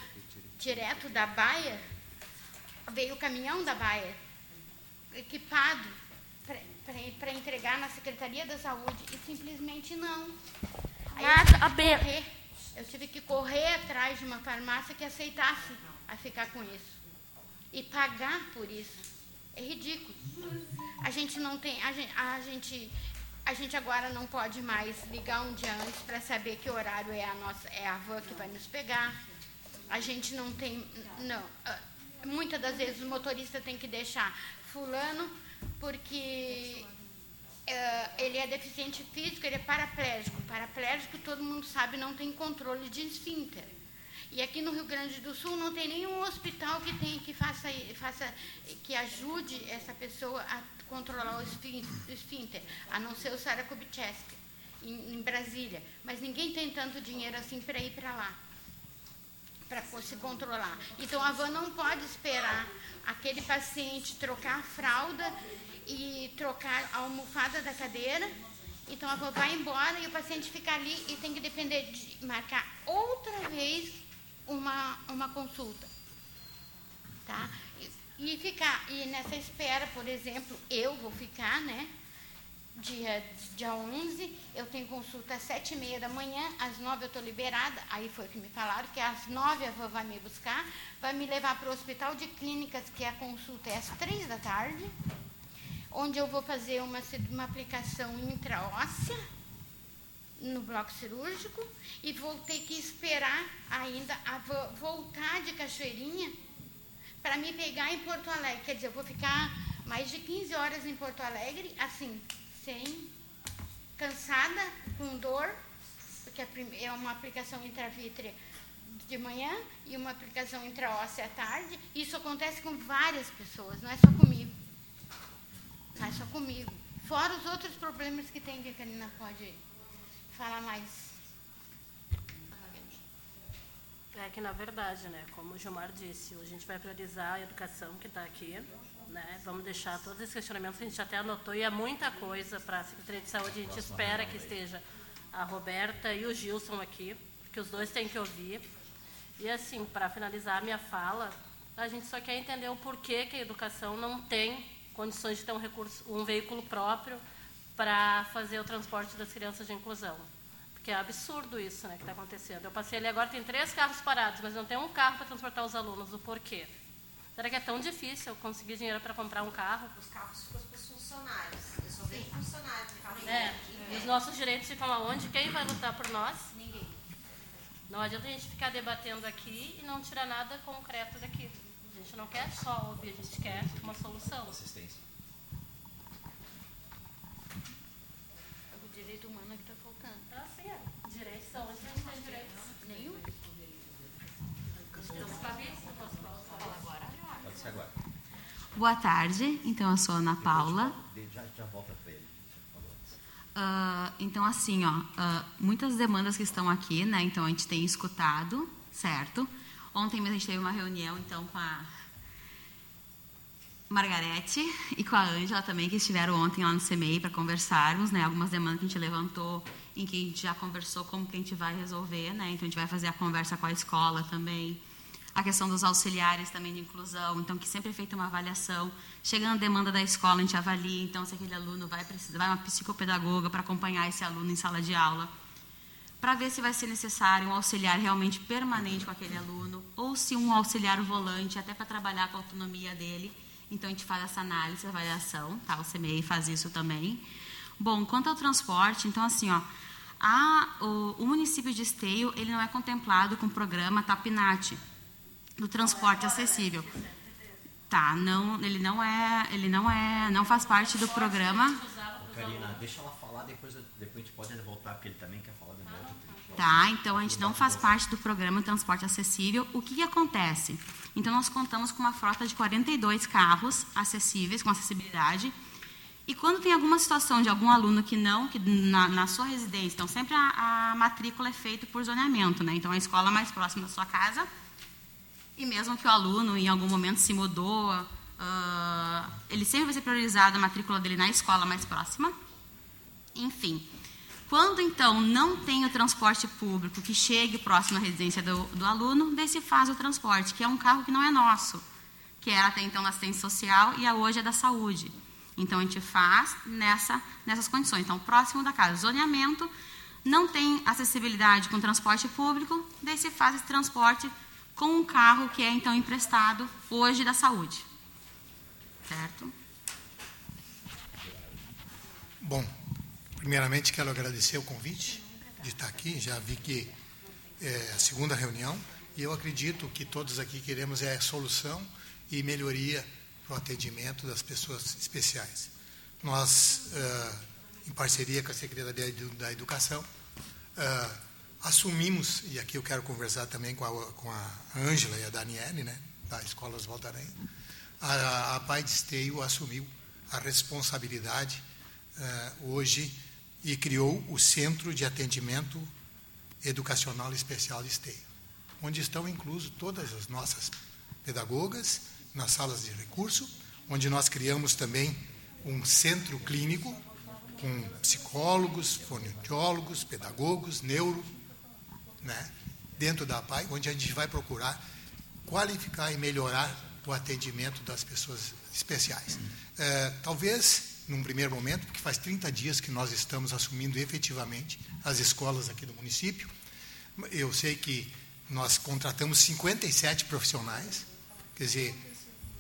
direto da Baia, veio o caminhão da Baia, equipado, para entregar na Secretaria da Saúde e simplesmente não. Aí eu tive, correr, eu tive que correr atrás de uma farmácia que aceitasse a ficar com isso. E pagar por isso. É ridículo. A gente não tem. A gente, a gente, a gente agora não pode mais ligar um dia antes para saber que horário é a nossa, é a van que vai nos pegar. A gente não tem. Não. Ah, muitas das vezes o motorista tem que deixar fulano porque uh, ele é deficiente físico, ele é paraplégico. Paraplégico, todo mundo sabe, não tem controle de esfíncter. E aqui no Rio Grande do Sul não tem nenhum hospital que tem que faça, faça que ajude essa pessoa a controlar o esfíncter, a não ser o Sara Kubitschek, em, em Brasília. Mas ninguém tem tanto dinheiro assim para ir para lá, para se controlar. Então a van não pode esperar aquele paciente trocar a fralda e trocar a almofada da cadeira. Então a avó vai embora e o paciente fica ali e tem que depender de marcar outra vez uma, uma consulta. Tá? E, e ficar, e nessa espera, por exemplo, eu vou ficar, né? Dia, dia 11, eu tenho consulta às sete e meia da manhã, às nove eu estou liberada. Aí foi que me falaram que às nove a avó vai me buscar, vai me levar para o hospital de clínicas, que a consulta é às três da tarde onde eu vou fazer uma, uma aplicação intraóssea no bloco cirúrgico e vou ter que esperar ainda a voltar de Cachoeirinha para me pegar em Porto Alegre. Quer dizer, eu vou ficar mais de 15 horas em Porto Alegre, assim, sem cansada, com dor, porque é uma aplicação intravítrea de manhã e uma aplicação intraóssea à tarde. Isso acontece com várias pessoas, não é só comigo. Não é só comigo. Fora os outros problemas que tem que a Karina pode falar mais. É que, na verdade, né, como o Gilmar disse, a gente vai priorizar a educação que está aqui. Né, vamos deixar todos esses questionamentos que a gente até anotou, e é muita coisa para a Secretaria de Saúde. A gente espera que esteja a Roberta e o Gilson aqui, porque os dois têm que ouvir. E, assim, para finalizar a minha fala, a gente só quer entender o porquê que a educação não tem condições de ter um, recurso, um veículo próprio para fazer o transporte das crianças de inclusão. Porque é absurdo isso né, que está acontecendo. Eu passei ali agora, tem três carros parados, mas não tem um carro para transportar os alunos. O porquê? Será que é tão difícil conseguir dinheiro para comprar um carro? Os carros ficam para os funcionários. Eu só vejo funcionários. É. E os nossos direitos ficam aonde? Quem vai lutar por nós? Ninguém. Não adianta a gente ficar debatendo aqui e não tirar nada concreto daqui gente não quer só ouvir, a gente quer uma solução. Assistência. O direito humano que está faltando. Tá certo. Direção, onde a gente tem direitos? Nenhum. Pode ser agora. Boa tarde, então eu sou Ana Paula. Ah, então, assim, ó, ah, muitas demandas que estão aqui, né? Então, a gente tem escutado, certo? Ontem mesmo a gente teve uma reunião, então, com a Margarete e com a Ângela também, que estiveram ontem lá no CMEI para conversarmos, né? Algumas demandas que a gente levantou, em que a gente já conversou como que a gente vai resolver, né? Então, a gente vai fazer a conversa com a escola também. A questão dos auxiliares também de inclusão, então, que sempre é feita uma avaliação. Chegando a demanda da escola, a gente avalia, então, se aquele aluno vai precisar, vai uma psicopedagoga para acompanhar esse aluno em sala de aula para ver se vai ser necessário um auxiliar realmente permanente com aquele aluno, ou se um auxiliar volante, até para trabalhar com a autonomia dele. Então, a gente faz essa análise, avaliação, tá? O CMEI faz isso também. Bom, quanto ao transporte, então, assim, ó, a, o, o município de Esteio, ele não é contemplado com o programa TAPNAT, do transporte acessível. Tá, não, ele não é, ele não é, não faz parte do programa. Karina, deixa ela falar, depois, depois a gente pode voltar, porque ele também quer falar de novo. Tá, então a gente não faz parte do programa Transporte Acessível. O que, que acontece? Então nós contamos com uma frota de 42 carros acessíveis, com acessibilidade. E quando tem alguma situação de algum aluno que não, que na, na sua residência, então sempre a, a matrícula é feita por zoneamento, né? Então a escola mais próxima da sua casa e mesmo que o aluno em algum momento se mudou, ah, ele sempre vai ser priorizado a matrícula dele na escola mais próxima. Enfim, quando então não tem o transporte público que chegue próximo à residência do, do aluno, daí se faz o transporte, que é um carro que não é nosso, que era até então da assistência social e a hoje é da saúde. Então a gente faz nessa, nessas condições. Então, próximo da casa, zoneamento, não tem acessibilidade com transporte público, daí se faz esse transporte com um carro que é então emprestado hoje da saúde. Certo? Bom, primeiramente quero agradecer o convite de estar aqui. Já vi que é a segunda reunião e eu acredito que todos aqui queremos é solução e melhoria para o atendimento das pessoas especiais. Nós, em parceria com a Secretaria da Educação, assumimos, e aqui eu quero conversar também com a, com a e a Daniele, né, da Escola Oswaldo Aranha, a, a Pai de Esteio assumiu a responsabilidade eh, hoje e criou o Centro de Atendimento Educacional Especial de Esteio, onde estão inclusos todas as nossas pedagogas nas salas de recurso, onde nós criamos também um centro clínico com psicólogos, fonoaudiólogos, pedagogos, neuro, né, dentro da APAI, onde a gente vai procurar qualificar e melhorar o atendimento das pessoas especiais. É, talvez, num primeiro momento, porque faz 30 dias que nós estamos assumindo efetivamente as escolas aqui do município, eu sei que nós contratamos 57 profissionais, quer dizer,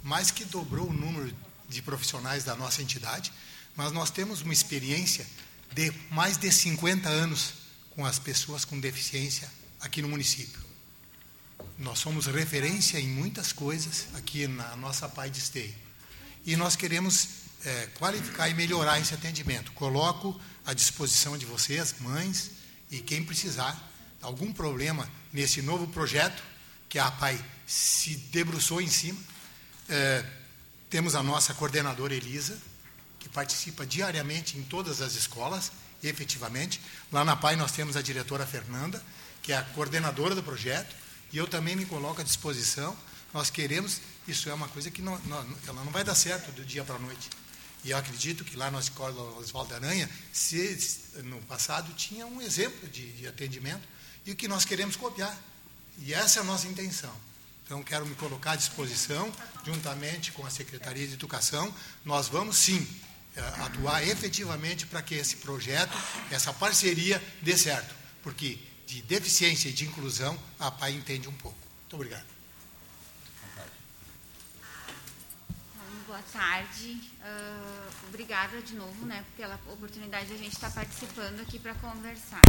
mais que dobrou o número de profissionais da nossa entidade, mas nós temos uma experiência de mais de 50 anos com as pessoas com deficiência aqui no município. Nós somos referência em muitas coisas aqui na nossa Pai de Esteio. E nós queremos eh, qualificar e melhorar esse atendimento. Coloco à disposição de vocês, mães, e quem precisar, algum problema nesse novo projeto, que a Pai se debruçou em cima. Eh, temos a nossa coordenadora Elisa, que participa diariamente em todas as escolas, efetivamente. Lá na PAI nós temos a diretora Fernanda, que é a coordenadora do projeto, e eu também me coloco à disposição. Nós queremos, isso é uma coisa que não, não, ela não vai dar certo do dia para a noite. E eu acredito que lá na escola Oswaldo Aranha, se, no passado, tinha um exemplo de, de atendimento, e o que nós queremos copiar. E essa é a nossa intenção. Então, quero me colocar à disposição, juntamente com a Secretaria de Educação. Nós vamos, sim, atuar efetivamente para que esse projeto, essa parceria dê certo. Porque de deficiência e de inclusão, a PAI entende um pouco. Muito obrigado. Então, Boa tarde. Ah, obrigada de novo, né, pela oportunidade de a gente estar participando aqui para conversar.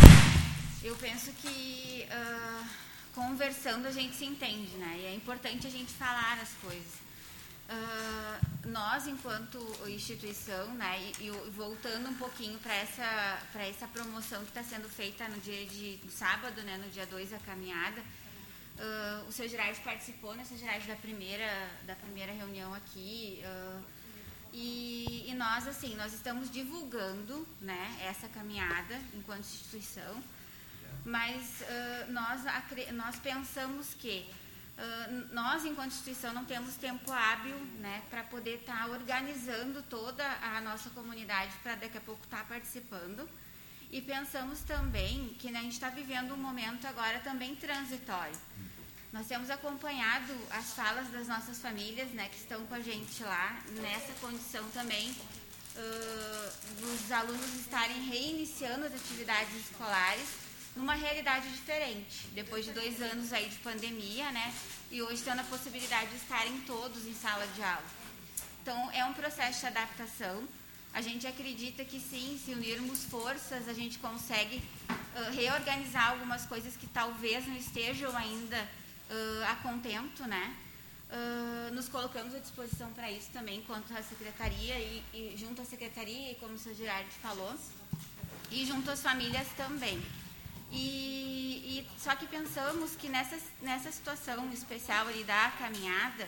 Eu penso que ah, conversando a gente se entende, né? E é importante a gente falar as coisas. Ah, nós, enquanto instituição, né, e, e voltando um pouquinho para essa, essa promoção que está sendo feita no dia de no sábado, né, no dia 2, a caminhada, uh, o seu Gerardo participou, né, seu Gerardo, da primeira, da primeira reunião aqui, uh, e, e, nós, assim, nós estamos divulgando, né, essa caminhada enquanto instituição, mas nós, nós pensamos que Uh, nós, enquanto instituição, não temos tempo hábil né, para poder estar tá organizando toda a nossa comunidade para daqui a pouco estar tá participando. E pensamos também que né, a gente está vivendo um momento agora também transitório. Nós temos acompanhado as falas das nossas famílias né, que estão com a gente lá, nessa condição também uh, dos alunos estarem reiniciando as atividades escolares numa realidade diferente, depois de dois anos aí de pandemia, né? E hoje tendo a possibilidade de estarem todos em sala de aula. Então, é um processo de adaptação. A gente acredita que sim, se unirmos forças, a gente consegue uh, reorganizar algumas coisas que talvez não estejam ainda uh, a contento, né? Uh, nos colocamos à disposição para isso também, quanto à secretaria e, e junto à secretaria, como o seu Gerardo falou, e junto às famílias também. E, e, só que pensamos que nessa, nessa situação especial ali da caminhada,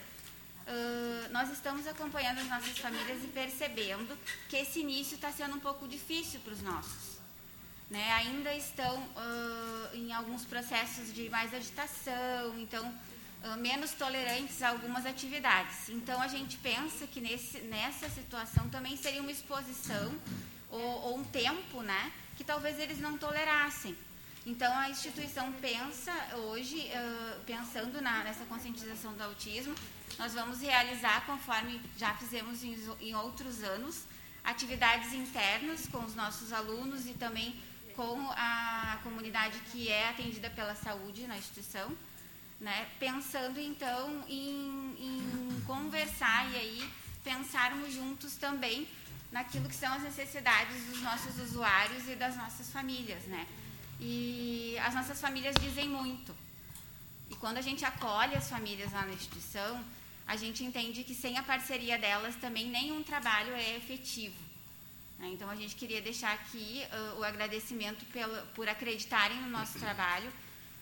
uh, nós estamos acompanhando as nossas famílias e percebendo que esse início está sendo um pouco difícil para os nossos. Né? Ainda estão uh, em alguns processos de mais agitação, então uh, menos tolerantes a algumas atividades. Então a gente pensa que nesse, nessa situação também seria uma exposição ou, ou um tempo, né, que talvez eles não tolerassem. Então, a instituição pensa hoje, uh, pensando na, nessa conscientização do autismo, nós vamos realizar, conforme já fizemos em, em outros anos, atividades internas com os nossos alunos e também com a comunidade que é atendida pela saúde na instituição, né? pensando então em, em conversar e aí pensarmos juntos também naquilo que são as necessidades dos nossos usuários e das nossas famílias, né? E as nossas famílias dizem muito. E quando a gente acolhe as famílias lá na instituição, a gente entende que sem a parceria delas também nenhum trabalho é efetivo. Né? Então a gente queria deixar aqui uh, o agradecimento por acreditarem no nosso trabalho,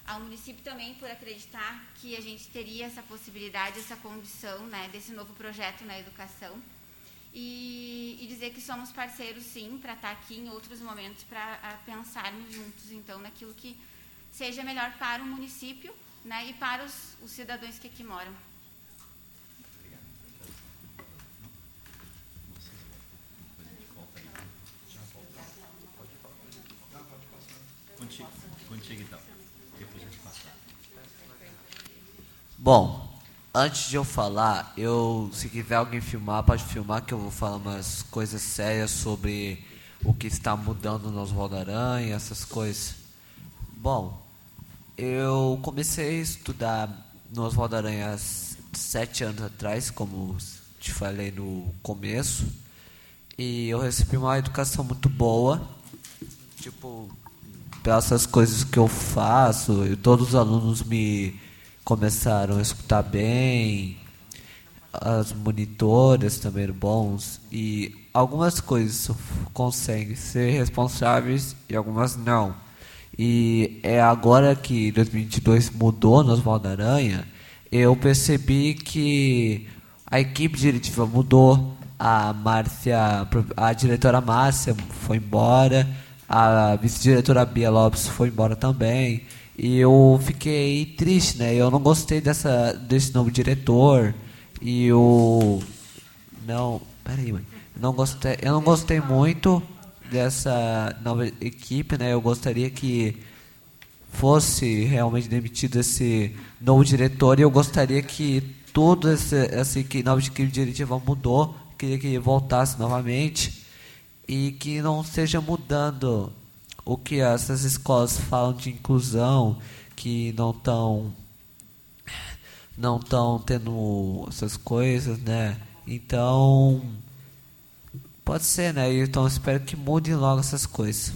ao município também por acreditar que a gente teria essa possibilidade, essa condição né, desse novo projeto na educação e, e dizer que somos parceiros, sim, para estar tá aqui em outros momentos para pensarmos juntos, então, naquilo que seja melhor para o município né, e para os, os cidadãos que aqui moram. Contigo, contigo então. Depois a gente passa. Bom, Antes de eu falar, eu se quiser alguém filmar, pode filmar que eu vou falar umas coisas sérias sobre o que está mudando no Oswaldo Aranha, essas coisas. Bom, eu comecei a estudar no Oswaldo Aranha sete anos atrás, como te falei no começo, e eu recebi uma educação muito boa, tipo, pelas coisas que eu faço, e todos os alunos me começaram a escutar bem, as monitoras também eram bons e algumas coisas conseguem ser responsáveis e algumas não. E é agora que 2022 mudou no Oswaldo Aranha, eu percebi que a equipe diretiva mudou, a Márcia, a diretora Márcia foi embora, a vice-diretora Bia Lopes foi embora também. E eu fiquei triste, né? Eu não gostei dessa, desse novo diretor. E o. Não. Peraí, mãe. Não gostei, eu não gostei muito dessa nova equipe, né? Eu gostaria que fosse realmente demitido esse novo diretor e eu gostaria que tudo esse, essa nova equipe diretiva mudou. Queria que voltasse novamente e que não esteja mudando o que essas escolas falam de inclusão, que não estão não estão tendo essas coisas, né? Então pode ser, né? Então espero que mudem logo essas coisas.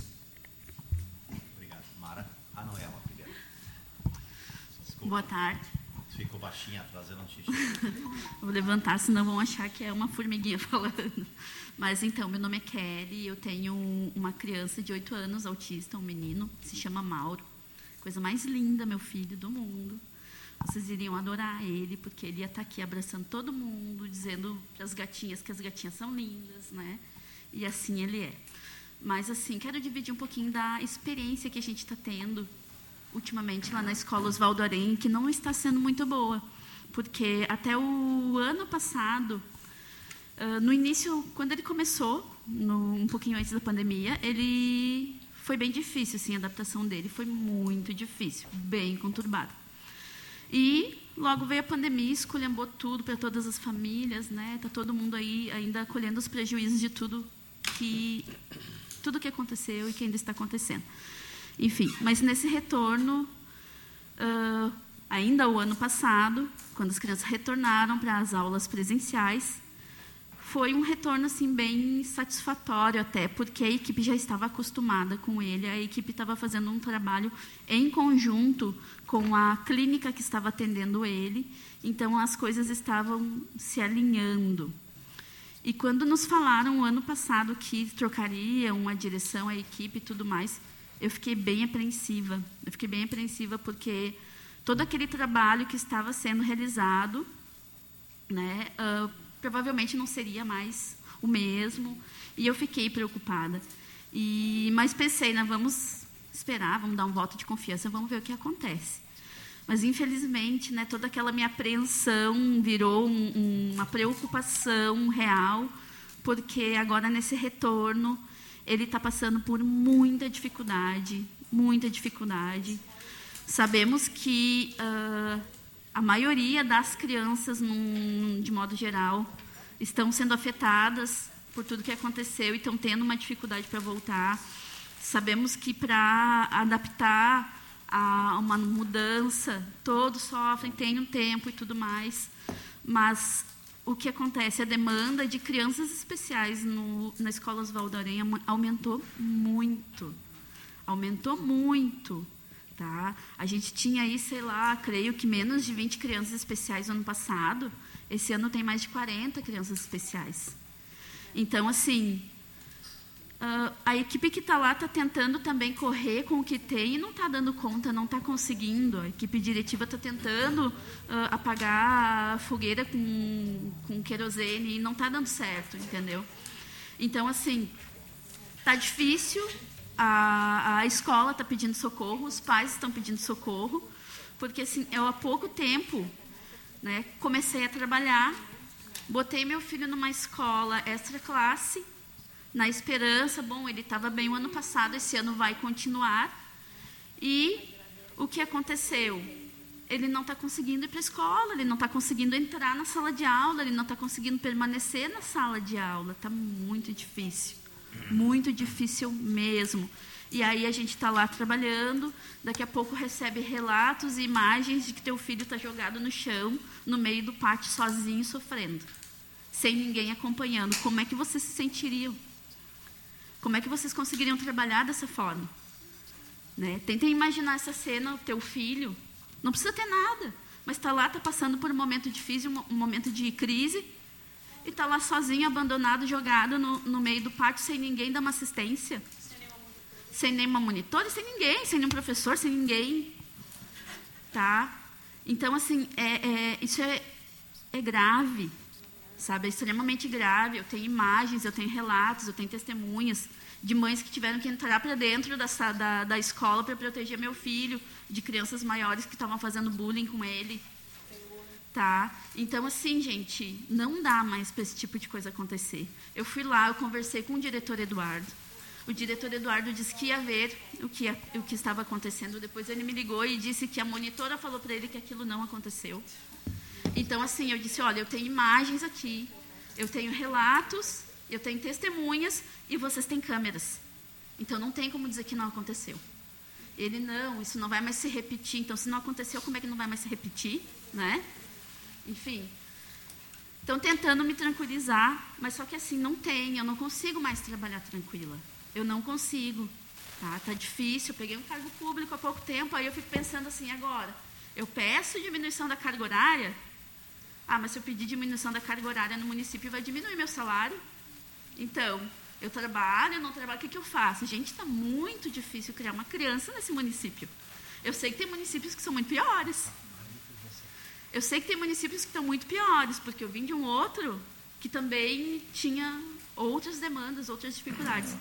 Obrigado. Mara? Ah, não, ela primeiro. Boa tarde. Ficou baixinha, trazendo um xixi. Vou levantar, senão vão achar que é uma formiguinha falando. Mas então, meu nome é Kelly, eu tenho uma criança de 8 anos, autista, um menino, se chama Mauro. Coisa mais linda, meu filho do mundo. Vocês iriam adorar ele, porque ele ia estar aqui abraçando todo mundo, dizendo para as gatinhas que as gatinhas são lindas, né? E assim ele é. Mas, assim, quero dividir um pouquinho da experiência que a gente está tendo ultimamente lá na escola Oswaldo Arém, que não está sendo muito boa. Porque até o ano passado, no início, quando ele começou, um pouquinho antes da pandemia, ele foi bem difícil, assim, a adaptação dele foi muito difícil, bem conturbada. E logo veio a pandemia, esculhambou tudo para todas as famílias, né? Tá todo mundo aí ainda colhendo os prejuízos de tudo que tudo que aconteceu e que ainda está acontecendo. Enfim, mas nesse retorno, uh, ainda o ano passado, quando as crianças retornaram para as aulas presenciais, foi um retorno assim bem satisfatório até, porque a equipe já estava acostumada com ele, a equipe estava fazendo um trabalho em conjunto com a clínica que estava atendendo ele, então as coisas estavam se alinhando. E quando nos falaram ano passado que trocariam a direção, a equipe e tudo mais, eu fiquei bem apreensiva. Eu fiquei bem apreensiva porque todo aquele trabalho que estava sendo realizado, né, uh, provavelmente não seria mais o mesmo, e eu fiquei preocupada. E mas pensei, né, vamos esperar, vamos dar um voto de confiança, vamos ver o que acontece. Mas, infelizmente, né, toda aquela minha apreensão virou um, uma preocupação real, porque agora, nesse retorno, ele está passando por muita dificuldade muita dificuldade. Sabemos que uh, a maioria das crianças, num, de modo geral, estão sendo afetadas por tudo que aconteceu e estão tendo uma dificuldade para voltar. Sabemos que para adaptar a uma mudança, todos sofrem, tem um tempo e tudo mais, mas o que acontece? A demanda de crianças especiais no, na escola Oswaldo Aranha aumentou muito. Aumentou muito. Tá? A gente tinha aí, sei lá, creio que menos de 20 crianças especiais no ano passado. Esse ano tem mais de 40 crianças especiais. Então, assim, Uh, a equipe que está lá está tentando também correr com o que tem e não está dando conta, não está conseguindo. A equipe diretiva está tentando uh, apagar a fogueira com, com querosene e não está dando certo, entendeu? Então, assim, está difícil. A, a escola está pedindo socorro, os pais estão pedindo socorro, porque assim, eu há pouco tempo né, comecei a trabalhar, botei meu filho numa escola extra classe na esperança, bom, ele estava bem o ano passado, esse ano vai continuar. E o que aconteceu? Ele não está conseguindo ir para a escola, ele não está conseguindo entrar na sala de aula, ele não está conseguindo permanecer na sala de aula. Está muito difícil, muito difícil mesmo. E aí a gente está lá trabalhando, daqui a pouco recebe relatos e imagens de que teu filho está jogado no chão, no meio do pátio, sozinho, sofrendo, sem ninguém acompanhando. Como é que você se sentiria? Como é que vocês conseguiriam trabalhar dessa forma? Né? Tentem imaginar essa cena, o teu filho, não precisa ter nada, mas está lá, está passando por um momento difícil, um momento de crise, e está lá sozinho, abandonado, jogado no, no, meio do pátio, sem ninguém dar uma assistência. Sem nenhuma monitora, sem ninguém, sem nenhum professor, sem ninguém. Tá? Então, assim, é, é, isso é, é grave sabe? É extremamente grave. Eu tenho imagens, eu tenho relatos, eu tenho testemunhas de mães que tiveram que entrar para dentro da, da, da escola para proteger meu filho, de crianças maiores que estavam fazendo bullying com ele. Tá? Então, assim, gente, não dá mais para esse tipo de coisa acontecer. Eu fui lá, eu conversei com o diretor Eduardo. O diretor Eduardo disse que ia ver o que, o que estava acontecendo. Depois ele me ligou e disse que a monitora falou para ele que aquilo não aconteceu. Então, assim, eu disse: olha, eu tenho imagens aqui, eu tenho relatos, eu tenho testemunhas e vocês têm câmeras. Então, não tem como dizer que não aconteceu. Ele, não, isso não vai mais se repetir. Então, se não aconteceu, como é que não vai mais se repetir? Né? Enfim. Estão tentando me tranquilizar, mas só que assim, não tem, eu não consigo mais trabalhar tranquila. Eu não consigo. Tá, tá difícil. Eu peguei um cargo público há pouco tempo, aí eu fico pensando assim, agora Eu peço diminuição da carga horária. Ah, mas se eu pedir diminuição da carga horária no município, vai diminuir meu salário. Então, eu trabalho, eu não trabalho, o que, que eu faço? Gente, está muito difícil criar uma criança nesse município. Eu sei que tem municípios que são muito piores. Eu sei que tem municípios que estão muito piores, porque eu vim de um outro que também tinha outras demandas, outras dificuldades.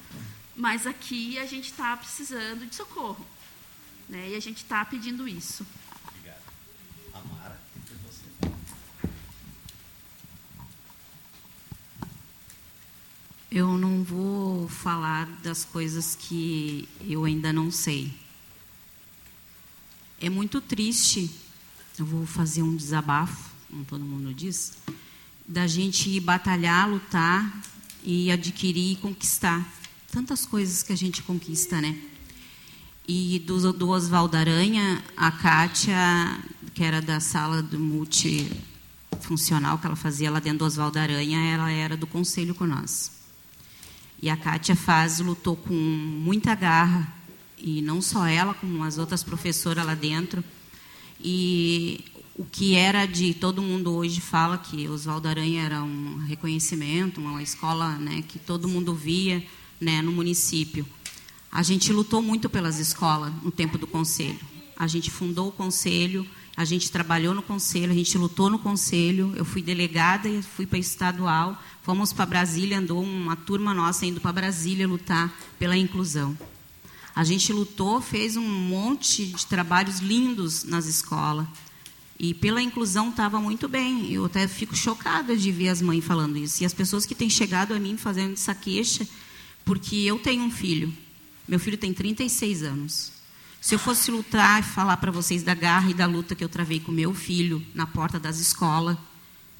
Mas aqui a gente está precisando de socorro. Né? E a gente está pedindo isso. Obrigado. Amara, você. Eu não vou falar das coisas que eu ainda não sei. É muito triste, eu vou fazer um desabafo, como todo mundo diz, da gente batalhar, lutar e adquirir e conquistar. Tantas coisas que a gente conquista, né? E do, do Oswaldo Aranha, a Kátia, que era da sala do multifuncional que ela fazia lá dentro do Oswaldo Aranha, ela era do conselho com nós. E a Kátia Faz lutou com muita garra, e não só ela, como as outras professoras lá dentro. E o que era de todo mundo hoje fala que Oswaldo Aranha era um reconhecimento, uma escola né, que todo mundo via né, no município. A gente lutou muito pelas escolas no tempo do conselho. A gente fundou o conselho, a gente trabalhou no conselho, a gente lutou no conselho. Eu fui delegada e fui para estadual. Fomos para Brasília, andou uma turma nossa indo para Brasília lutar pela inclusão. A gente lutou, fez um monte de trabalhos lindos nas escolas. E pela inclusão estava muito bem. Eu até fico chocada de ver as mães falando isso. E as pessoas que têm chegado a mim fazendo essa queixa, porque eu tenho um filho. Meu filho tem 36 anos. Se eu fosse lutar e falar para vocês da garra e da luta que eu travei com meu filho na porta das escolas,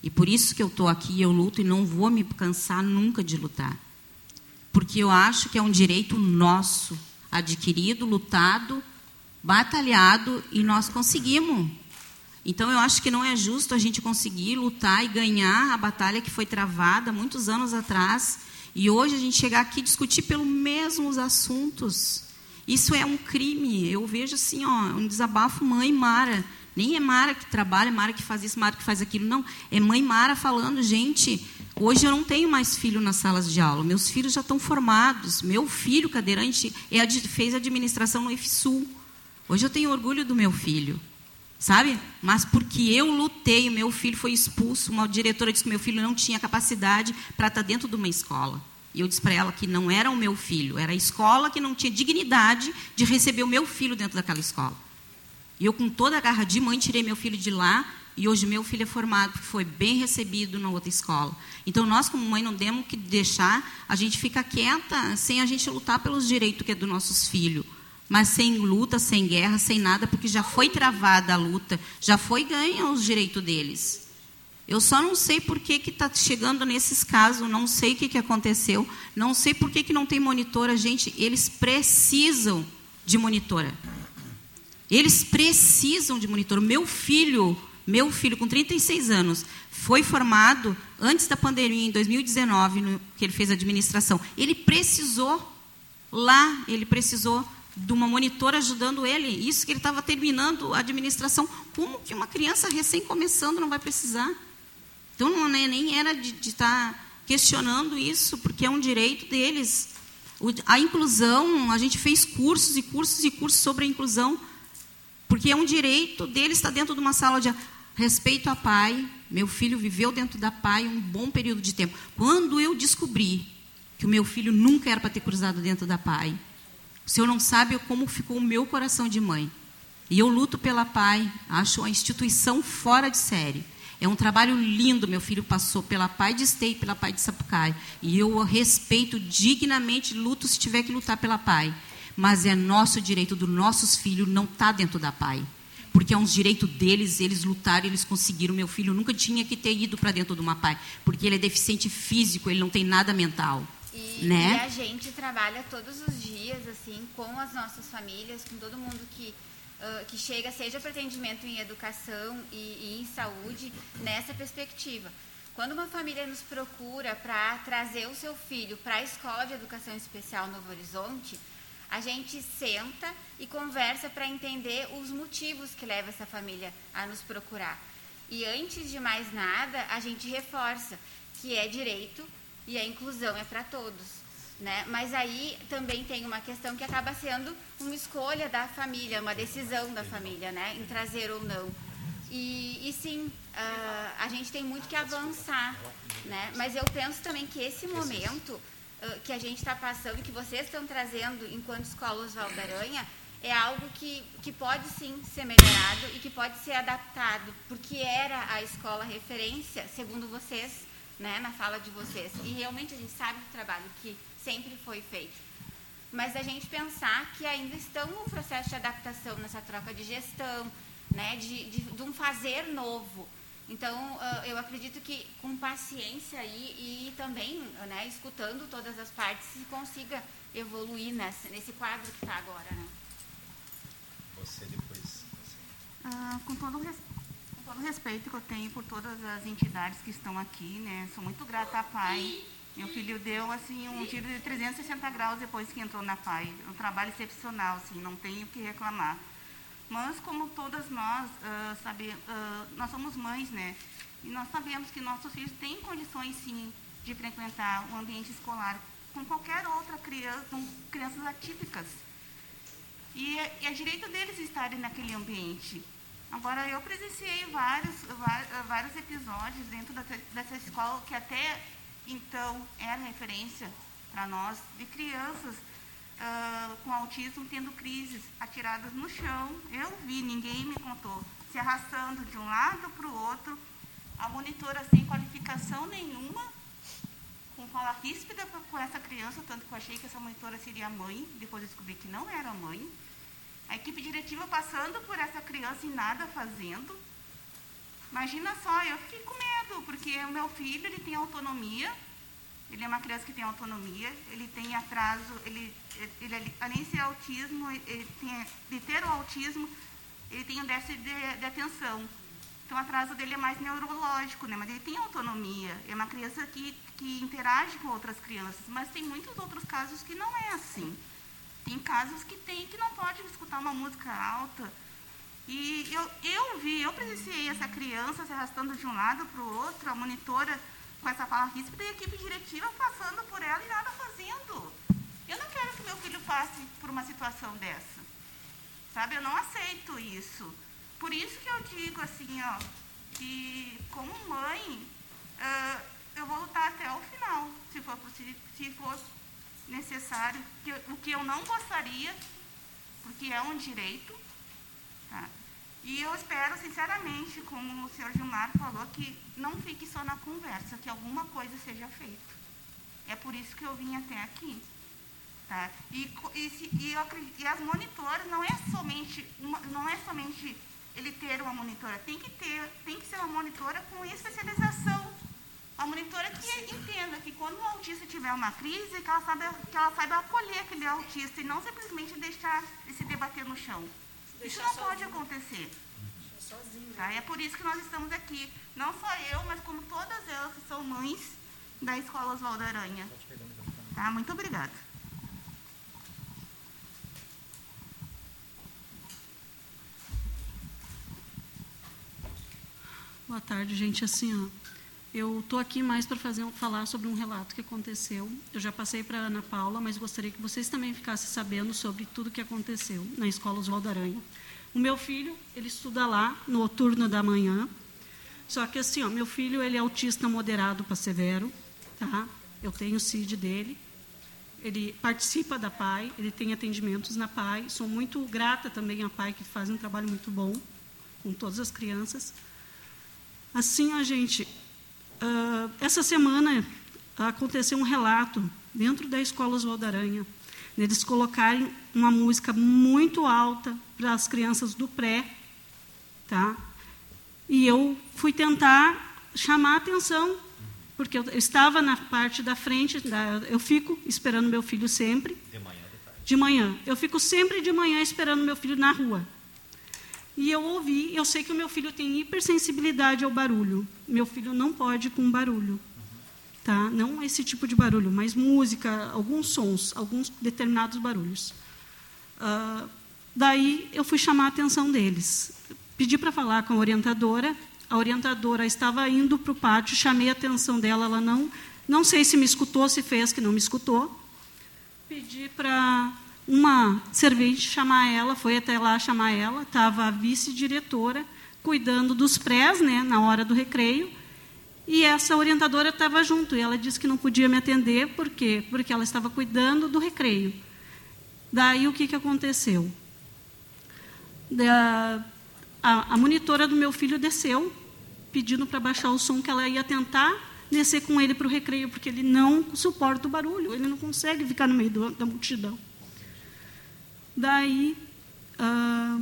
e por isso que eu estou aqui, eu luto e não vou me cansar nunca de lutar. Porque eu acho que é um direito nosso, adquirido, lutado, batalhado, e nós conseguimos. Então, eu acho que não é justo a gente conseguir lutar e ganhar a batalha que foi travada muitos anos atrás, e hoje a gente chegar aqui e discutir pelos mesmos assuntos. Isso é um crime. Eu vejo assim, ó, um desabafo mãe Mara. Nem é Mara que trabalha, Mara que faz isso, Mara que faz aquilo. Não, é mãe Mara falando, gente, hoje eu não tenho mais filho nas salas de aula. Meus filhos já estão formados. Meu filho, cadeirante, é, fez administração no IFSUL. Hoje eu tenho orgulho do meu filho. Sabe? Mas porque eu lutei, meu filho foi expulso, uma diretora disse que meu filho não tinha capacidade para estar dentro de uma escola. E eu disse para ela que não era o meu filho, era a escola que não tinha dignidade de receber o meu filho dentro daquela escola. E eu, com toda a garra de mãe, tirei meu filho de lá e hoje meu filho é formado, foi bem recebido na outra escola. Então, nós, como mãe, não temos que deixar a gente ficar quieta sem a gente lutar pelos direitos que é dos nossos filhos. Mas sem luta, sem guerra, sem nada, porque já foi travada a luta, já foi ganha os direitos deles. Eu só não sei por que está chegando nesses casos, não sei o que, que aconteceu, não sei por que, que não tem monitora. Gente, eles precisam de monitora. Eles precisam de monitor. Meu filho, meu filho com 36 anos, foi formado antes da pandemia, em 2019, no, que ele fez administração. Ele precisou, lá, ele precisou de uma monitora ajudando ele. Isso que ele estava terminando a administração. Como que uma criança recém começando não vai precisar? Então, não, né, nem era de estar tá questionando isso, porque é um direito deles. O, a inclusão, a gente fez cursos e cursos e cursos sobre a inclusão porque é um direito dele estar dentro de uma sala de respeito a pai. Meu filho viveu dentro da pai um bom período de tempo. Quando eu descobri que o meu filho nunca era para ter cruzado dentro da pai, o senhor não sabe como ficou o meu coração de mãe. E eu luto pela pai, acho a instituição fora de série. É um trabalho lindo, meu filho passou pela Pai de Esteio e pela Pai de Sapucaí. E eu respeito dignamente, luto se tiver que lutar pela Pai mas é nosso direito dos nossos filhos não está dentro da pai. Porque é um direito deles, eles lutaram, eles conseguiram. Meu filho nunca tinha que ter ido para dentro de uma pai, porque ele é deficiente físico, ele não tem nada mental. E, né? e a gente trabalha todos os dias, assim, com as nossas famílias, com todo mundo que, que chega, seja para atendimento em educação e, e em saúde, nessa perspectiva. Quando uma família nos procura para trazer o seu filho para a escola de educação especial Novo Horizonte, A gente senta e conversa para entender os motivos que levam essa família a nos procurar. E antes de mais nada, a gente reforça que é direito e a inclusão é para todos. Né? Mas aí também tem uma questão que acaba sendo uma escolha da família, uma decisão da família, né? em trazer ou não. E, e sim, uh, a gente tem muito que avançar, né? mas eu penso também que esse momento uh, que a gente está passando, que vocês estão trazendo enquanto Escola Oswaldo Aranha, é algo que, que pode sim ser melhorado e que pode ser adaptado, porque era a escola referência, segundo vocês, né, na fala de vocês. E realmente a gente sabe do trabalho que sempre foi feito. Mas a gente pensar que ainda estão no processo de adaptação, nessa troca de gestão, né, de, de, de um fazer novo. Então, uh, eu acredito que com paciência e, e também né, escutando todas as partes, se consiga evoluir nesse, nesse quadro que está agora. Né? Você depois. Ah, com, todo, com todo o respeito que eu tenho por todas as entidades que estão aqui, né, sou muito grata à PAI meu filho deu assim um tiro de 360 graus depois que entrou na PAI. Um trabalho excepcional, assim, não tenho o que reclamar. Mas como todas nós, uh, sabe, uh, nós somos mães, né? E nós sabemos que nossos filhos têm condições, sim, de frequentar o ambiente escolar com qualquer outra criança, com crianças atípicas. E é, é direito deles estarem naquele ambiente. Agora, eu presenciei vários, vários episódios dentro dessa escola que até então, era referência para nós de crianças uh, com autismo tendo crises, atiradas no chão. Eu vi, ninguém me contou, se arrastando de um lado para o outro, a monitora sem qualificação nenhuma, com fala ríspida com essa criança, tanto que eu achei que essa monitora seria mãe, depois descobri que não era mãe. A equipe diretiva passando por essa criança e nada fazendo. Imagina só, eu fiquei com medo, porque o meu filho ele tem autonomia, ele é uma criança que tem autonomia, ele tem atraso, ele, ele além de ser autismo, ele tem, de ter o autismo, ele tem um déficit de, de atenção. Então, o atraso dele é mais neurológico, né? mas ele tem autonomia. É uma criança que, que interage com outras crianças, mas tem muitos outros casos que não é assim. Tem casos que tem que não pode escutar uma música alta, e eu, eu vi, eu presenciei essa criança se arrastando de um lado para o outro, a monitora com essa fala ríspida e a equipe diretiva passando por ela e nada fazendo. Eu não quero que meu filho passe por uma situação dessa. Sabe, eu não aceito isso. Por isso que eu digo assim, ó, que como mãe, uh, eu vou lutar até o final, se for, se, se for necessário. Que, o que eu não gostaria, porque é um direito? E eu espero, sinceramente, como o senhor Gilmar falou, que não fique só na conversa, que alguma coisa seja feita. É por isso que eu vim até aqui. Tá? E, e, se, e, eu, e as monitoras não é somente uma, não é somente ele ter uma monitora, tem que ter, tem que ser uma monitora com especialização. Uma monitora que entenda que quando o autista tiver uma crise, que ela saiba, que ela saiba acolher aquele autista e não simplesmente deixar ele se debater no chão. Isso não pode acontecer. Tá? É por isso que nós estamos aqui. Não só eu, mas como todas elas que são mães da Escola Oswaldo Aranha. Tá? Muito obrigada. Boa tarde, gente. Assim, ó, eu estou aqui mais para fazer falar sobre um relato que aconteceu. Eu já passei para Ana Paula, mas gostaria que vocês também ficassem sabendo sobre tudo que aconteceu na Escola Oswaldo Aranha. O meu filho, ele estuda lá no turno da manhã. Só que assim, ó, meu filho, ele é autista moderado para severo, tá? Eu tenho o CID dele. Ele participa da PAI, ele tem atendimentos na PAI. Sou muito grata também à PAI, que faz um trabalho muito bom com todas as crianças. Assim, a gente, uh, essa semana aconteceu um relato dentro da escola Oswaldo Aranha, eles colocarem uma música muito alta para as crianças do pré, tá? E eu fui tentar chamar a atenção, porque eu estava na parte da frente, da, eu fico esperando meu filho sempre. De manhã, de tarde. De manhã. Eu fico sempre de manhã esperando meu filho na rua. E eu ouvi, eu sei que o meu filho tem hipersensibilidade ao barulho. Meu filho não pode com barulho. Tá? Não esse tipo de barulho, mas música, alguns sons, alguns determinados barulhos. Uh, daí eu fui chamar a atenção deles. Pedi para falar com a orientadora. A orientadora estava indo para o pátio, chamei a atenção dela, ela não, não sei se me escutou, se fez que não me escutou. Pedi para uma servente chamar ela, foi até lá chamar ela, estava a vice-diretora cuidando dos prés, né, na hora do recreio, e essa orientadora estava junto, e ela disse que não podia me atender, por quê? Porque ela estava cuidando do recreio. Daí o que, que aconteceu? Da, a, a monitora do meu filho desceu, pedindo para baixar o som, que ela ia tentar descer com ele para o recreio, porque ele não suporta o barulho, ele não consegue ficar no meio do, da multidão. Daí, ah,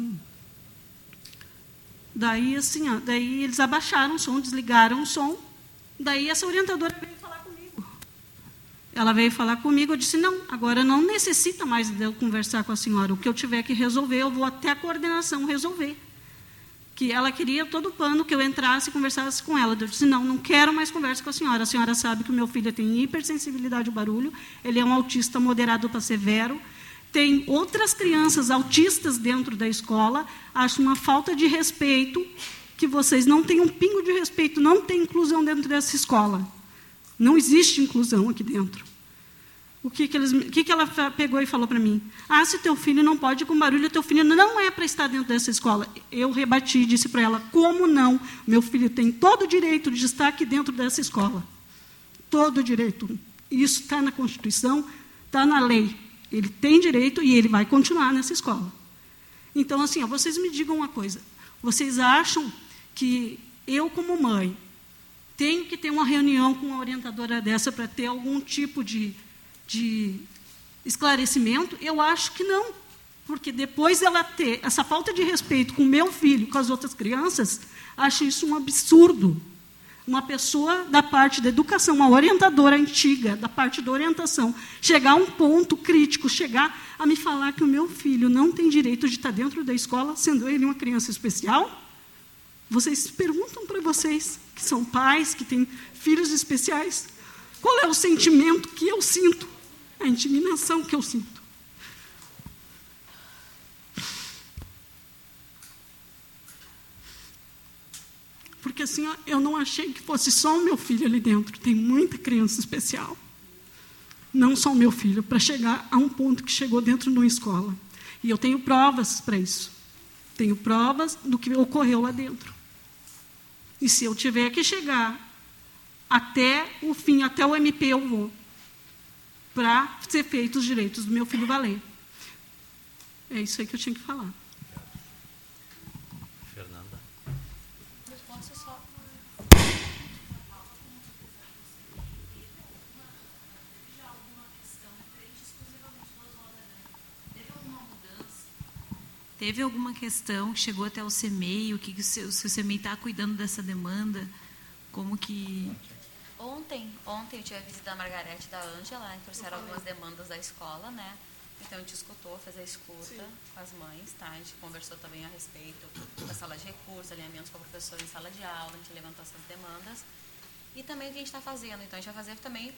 daí assim, ó, daí eles abaixaram o som, desligaram o som. Daí essa orientadora veio falar comigo. Ela veio falar comigo, eu disse, não, agora não necessita mais de eu conversar com a senhora. O que eu tiver que resolver, eu vou até a coordenação resolver. Que ela queria todo o pano que eu entrasse e conversasse com ela. Eu disse, não, não quero mais conversa com a senhora. A senhora sabe que o meu filho tem hipersensibilidade ao barulho, ele é um autista moderado para severo, tem outras crianças autistas dentro da escola, acho uma falta de respeito que vocês não têm um pingo de respeito, não tem inclusão dentro dessa escola. Não existe inclusão aqui dentro. O que, que, eles, o que, que ela pegou e falou para mim? Ah, se teu filho não pode com barulho, teu filho não é para estar dentro dessa escola. Eu rebati e disse para ela: como não? Meu filho tem todo o direito de estar aqui dentro dessa escola. Todo o direito. Isso está na Constituição, está na lei. Ele tem direito e ele vai continuar nessa escola. Então, assim, ó, vocês me digam uma coisa. Vocês acham que eu, como mãe, tenho que ter uma reunião com uma orientadora dessa para ter algum tipo de, de esclarecimento? Eu acho que não. Porque depois ela ter essa falta de respeito com meu filho, com as outras crianças, acho isso um absurdo uma pessoa da parte da educação, uma orientadora antiga, da parte da orientação, chegar a um ponto crítico, chegar a me falar que o meu filho não tem direito de estar dentro da escola, sendo ele uma criança especial? Vocês perguntam para vocês, que são pais, que têm filhos especiais, qual é o sentimento que eu sinto, a indignação que eu sinto. Porque assim, eu não achei que fosse só o meu filho ali dentro. Tem muita criança especial. Não só o meu filho, para chegar a um ponto que chegou dentro de uma escola. E eu tenho provas para isso. Tenho provas do que ocorreu lá dentro. E se eu tiver que chegar até o fim, até o MP, eu vou. Para ser feitos os direitos do meu filho valer. É isso aí que eu tinha que falar. Teve alguma questão que chegou até o CEMEI? O que, que o, seu, se o CEMEI está cuidando dessa demanda? Como que. Ontem, ontem eu tive a visita da Margarete e da Ângela, né, trouxeram algumas demandas da escola, né? Então a gente escutou, fez a escuta Sim. com as mães, tá? A gente conversou também a respeito da sala de recursos, alinhamentos com a professora em sala de aula, a gente levantou essas demandas. E também o que a gente está fazendo? Então a gente vai fazer também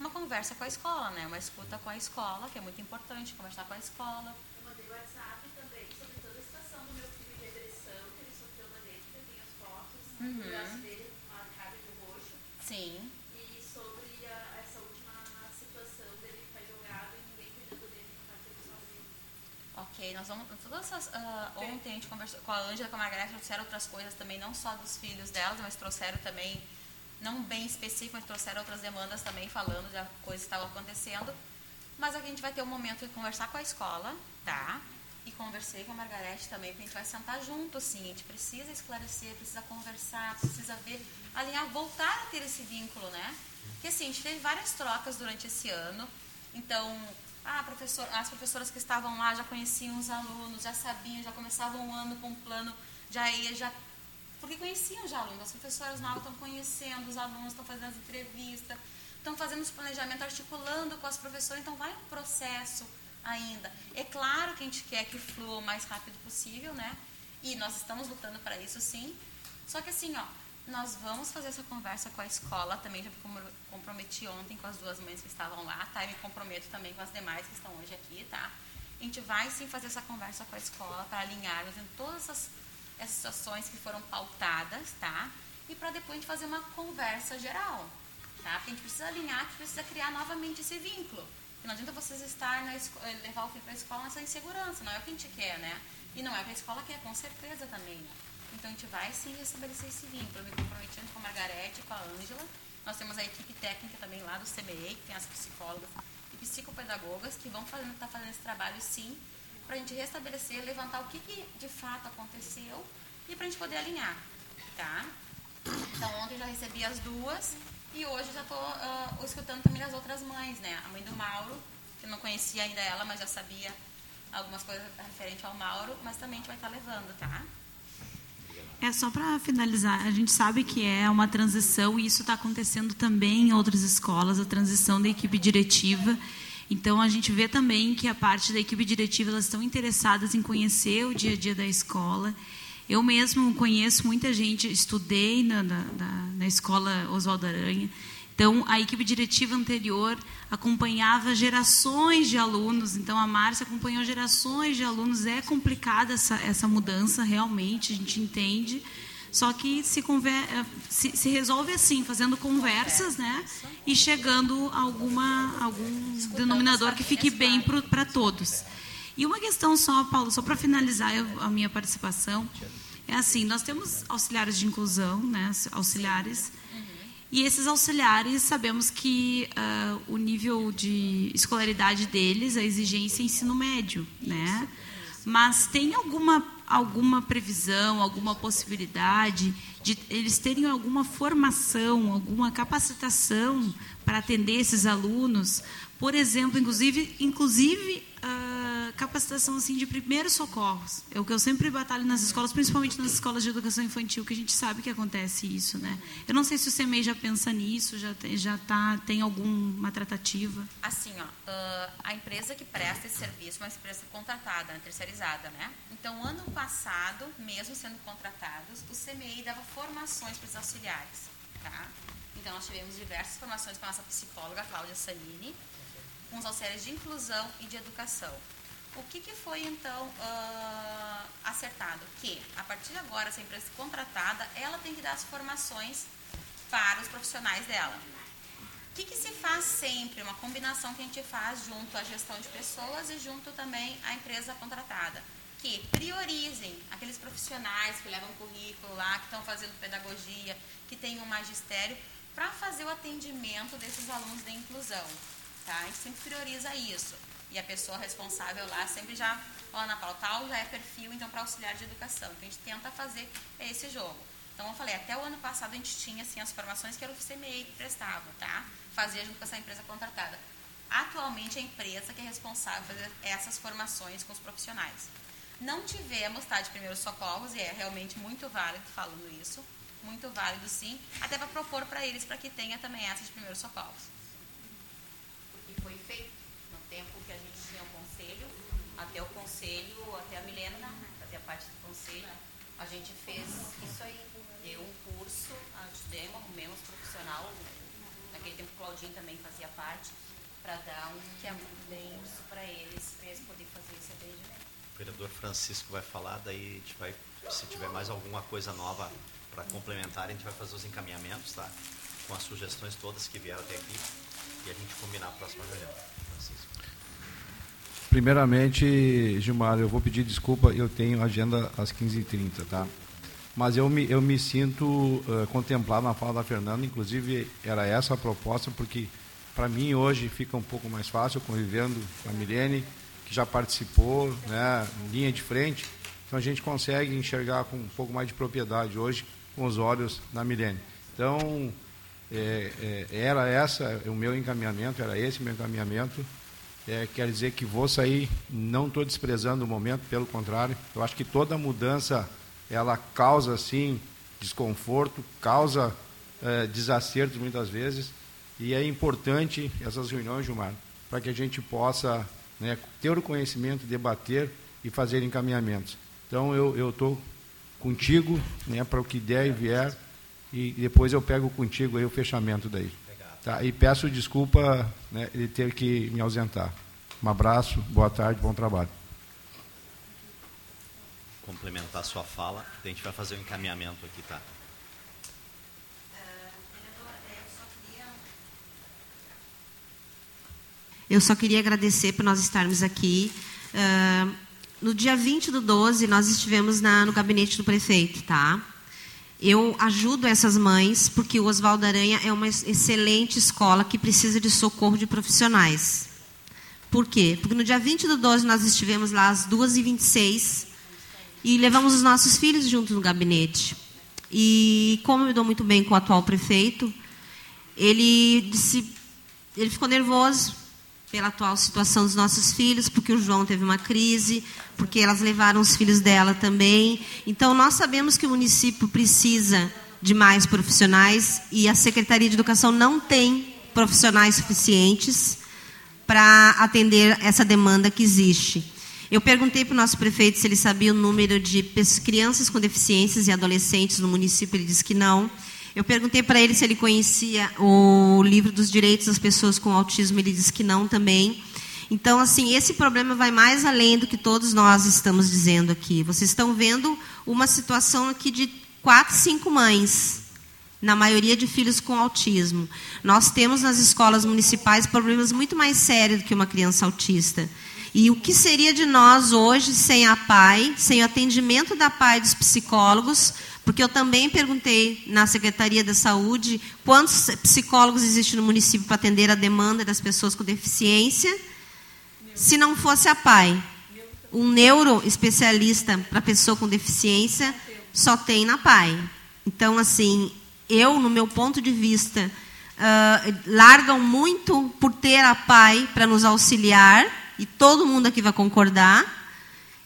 uma conversa com a escola, né? Uma escuta com a escola, que é muito importante, conversar com a escola, Uhum. De roxo. Sim. E sobre a, essa última situação dele ficar jogado e ninguém cuidando dele, sozinho. Ok, nós vamos. Todas essas, uh, ontem a gente conversou com a Ângela, com a Margareth, trouxeram outras coisas também, não só dos filhos delas, mas trouxeram também, não bem específico, mas trouxeram outras demandas também, falando de coisas que estavam acontecendo. Mas aqui a gente vai ter um momento de conversar com a escola, tá? E conversei com a Margarete também, porque a gente vai sentar junto, assim, a gente precisa esclarecer, precisa conversar, precisa ver, alinhar, voltar a ter esse vínculo, né? Porque assim, a gente teve várias trocas durante esse ano, então, ah, professor, as professoras que estavam lá já conheciam os alunos, já sabiam, já começavam o ano com um plano, já ia, já porque conheciam já alunos, as professoras novas estão conhecendo os alunos, estão fazendo as entrevistas, estão fazendo os planejamentos, articulando com as professoras, então vai um processo ainda. É claro que a gente quer que flua o mais rápido possível, né? E nós estamos lutando para isso, sim. Só que assim, ó, nós vamos fazer essa conversa com a escola, também já me comprometi ontem com as duas mães que estavam lá, tá? E me comprometo também com as demais que estão hoje aqui, tá? a gente vai sim fazer essa conversa com a escola para alinharmos em todas essas, essas situações que foram pautadas, tá? E para depois a gente fazer uma conversa geral, tá? Porque a gente precisa alinhar, a gente precisa criar novamente esse vínculo. Não adianta vocês estar na escola, levar o filho para a escola nessa insegurança, não é o que a gente quer, né? E não é o que a escola quer, com certeza também, né? Então a gente vai sim estabelecer esse vínculo. Me comprometendo com a Margarete, com a Ângela. Nós temos a equipe técnica também lá do CMEI, que tem as psicólogas e psicopedagogas que vão fazendo, tá fazendo esse trabalho sim, para a gente restabelecer, levantar o que, que de fato aconteceu e para a gente poder alinhar, tá? Então ontem já recebi as duas e hoje já estou uh, escutando também as outras mães, né? A mãe do Mauro, que eu não conhecia ainda ela, mas já sabia algumas coisas referente ao Mauro, mas também a gente vai estar tá levando, tá? É só para finalizar, a gente sabe que é uma transição e isso está acontecendo também em outras escolas, a transição da equipe diretiva. Então a gente vê também que a parte da equipe diretiva elas estão interessadas em conhecer o dia a dia da escola. Eu mesmo conheço muita gente, estudei na, na, na escola Oswaldo Aranha. Então, a equipe diretiva anterior acompanhava gerações de alunos. Então, a Márcia acompanhou gerações de alunos. É complicada essa, essa mudança, realmente, a gente entende. Só que se, conver, se, se resolve assim, fazendo conversas, né? E chegando a alguma, algum denominador que fique bem para todos. E uma questão só, Paulo, só para finalizar a minha participação, é assim, nós temos auxiliares de inclusão, né? Auxiliares e esses auxiliares, sabemos que uh, o nível de escolaridade deles, a exigência é ensino médio, né? Mas tem alguma, alguma previsão, alguma possibilidade de eles terem alguma formação, alguma capacitação para atender esses alunos? Por exemplo, inclusive, inclusive capacitação assim de primeiros socorros. É o que eu sempre batalho nas escolas, principalmente nas escolas de educação infantil, que a gente sabe que acontece isso, né? Eu não sei se o CMEI já pensa nisso, já tem, já tá tem alguma tratativa. Assim, ó, uh, a empresa que presta esse serviço, é uma empresa contratada, né, terceirizada, né? Então, ano passado, mesmo sendo contratados, o CMEI dava formações para os auxiliares, tá? Então, nós tivemos diversas formações com a nossa psicóloga, Cláudia Sanini, com os auxiliares de inclusão e de educação. O que, que foi, então, uh, acertado? Que, a partir de agora, essa empresa contratada, ela tem que dar as formações para os profissionais dela. O que, que se faz sempre? Uma combinação que a gente faz junto à gestão de pessoas e junto também à empresa contratada. Que priorizem aqueles profissionais que levam currículo lá, que estão fazendo pedagogia, que têm um magistério, para fazer o atendimento desses alunos de inclusão. Tá? A gente sempre prioriza isso. E a pessoa responsável lá sempre já, ó, Ana já é perfil, então, para auxiliar de educação. Então, a gente tenta fazer esse jogo. Então, eu falei, até o ano passado a gente tinha, assim, as formações que era o CMEI que prestava, tá? Fazia junto com essa empresa contratada. Atualmente, a empresa que é responsável por fazer essas formações com os profissionais. Não tivemos, tá, de primeiros socorros, e é realmente muito válido falando isso, muito válido sim, até para propor para eles para que tenha também essa de primeiros socorros foi feito no tempo que a gente tinha o conselho, até o conselho, até a Milena fazia parte do conselho, a gente fez isso aí, deu um curso, ajudemos, arrumemos profissional, naquele tempo o Claudinho também fazia parte, para dar um, que é bem curso para eles, para eles poderem fazer esse atendimento. O vereador Francisco vai falar, daí a gente vai, se tiver mais alguma coisa nova para complementar, a gente vai fazer os encaminhamentos, tá? Com as sugestões todas que vieram até aqui e a gente combinar a próxima reunião. Primeiramente, Gilmar, eu vou pedir desculpa, eu tenho agenda às 15h30, tá? Mas eu me, eu me sinto uh, contemplado na fala da Fernanda, inclusive era essa a proposta, porque para mim hoje fica um pouco mais fácil convivendo com a Milene, que já participou, né, linha de frente, então a gente consegue enxergar com um pouco mais de propriedade hoje com os olhos da Milene. Então, é, é, era essa o meu encaminhamento, era esse o meu encaminhamento. É, quer dizer que vou sair, não estou desprezando o momento, pelo contrário, eu acho que toda mudança ela causa sim desconforto, causa é, desacertos muitas vezes, e é importante essas reuniões, Gilmar, para que a gente possa né, ter o conhecimento, debater e fazer encaminhamentos. Então eu estou contigo né, para o que der e vier e depois eu pego contigo aí o fechamento daí. Tá? E peço desculpa né, de ter que me ausentar. Um abraço, boa tarde, bom trabalho. Complementar a sua fala, a gente vai fazer o um encaminhamento aqui, tá? Eu só queria agradecer por nós estarmos aqui. Uh, no dia 20 do 12, nós estivemos na, no gabinete do prefeito, tá? Eu ajudo essas mães porque o Oswaldo Aranha é uma excelente escola que precisa de socorro de profissionais. Por quê? Porque no dia 20 do 12 nós estivemos lá às 2h26 e levamos os nossos filhos juntos no gabinete. E como eu me dou muito bem com o atual prefeito, ele disse, ele ficou nervoso pela atual situação dos nossos filhos, porque o João teve uma crise, porque elas levaram os filhos dela também. Então, nós sabemos que o município precisa de mais profissionais e a Secretaria de Educação não tem profissionais suficientes para atender essa demanda que existe. Eu perguntei para o nosso prefeito se ele sabia o número de crianças com deficiências e adolescentes no município, ele disse que não. Eu perguntei para ele se ele conhecia o livro dos direitos das pessoas com autismo, ele disse que não também. Então, assim, esse problema vai mais além do que todos nós estamos dizendo aqui. Vocês estão vendo uma situação aqui de quatro, cinco mães, na maioria de filhos com autismo. Nós temos nas escolas municipais problemas muito mais sérios do que uma criança autista. E o que seria de nós hoje sem a PAI, sem o atendimento da PAI dos psicólogos, porque eu também perguntei na Secretaria da Saúde quantos psicólogos existem no município para atender a demanda das pessoas com deficiência. Se não fosse a PAI, um neuroespecialista para pessoa com deficiência só tem na PAI. Então, assim, eu, no meu ponto de vista, uh, largam muito por ter a PAI para nos auxiliar, e todo mundo aqui vai concordar,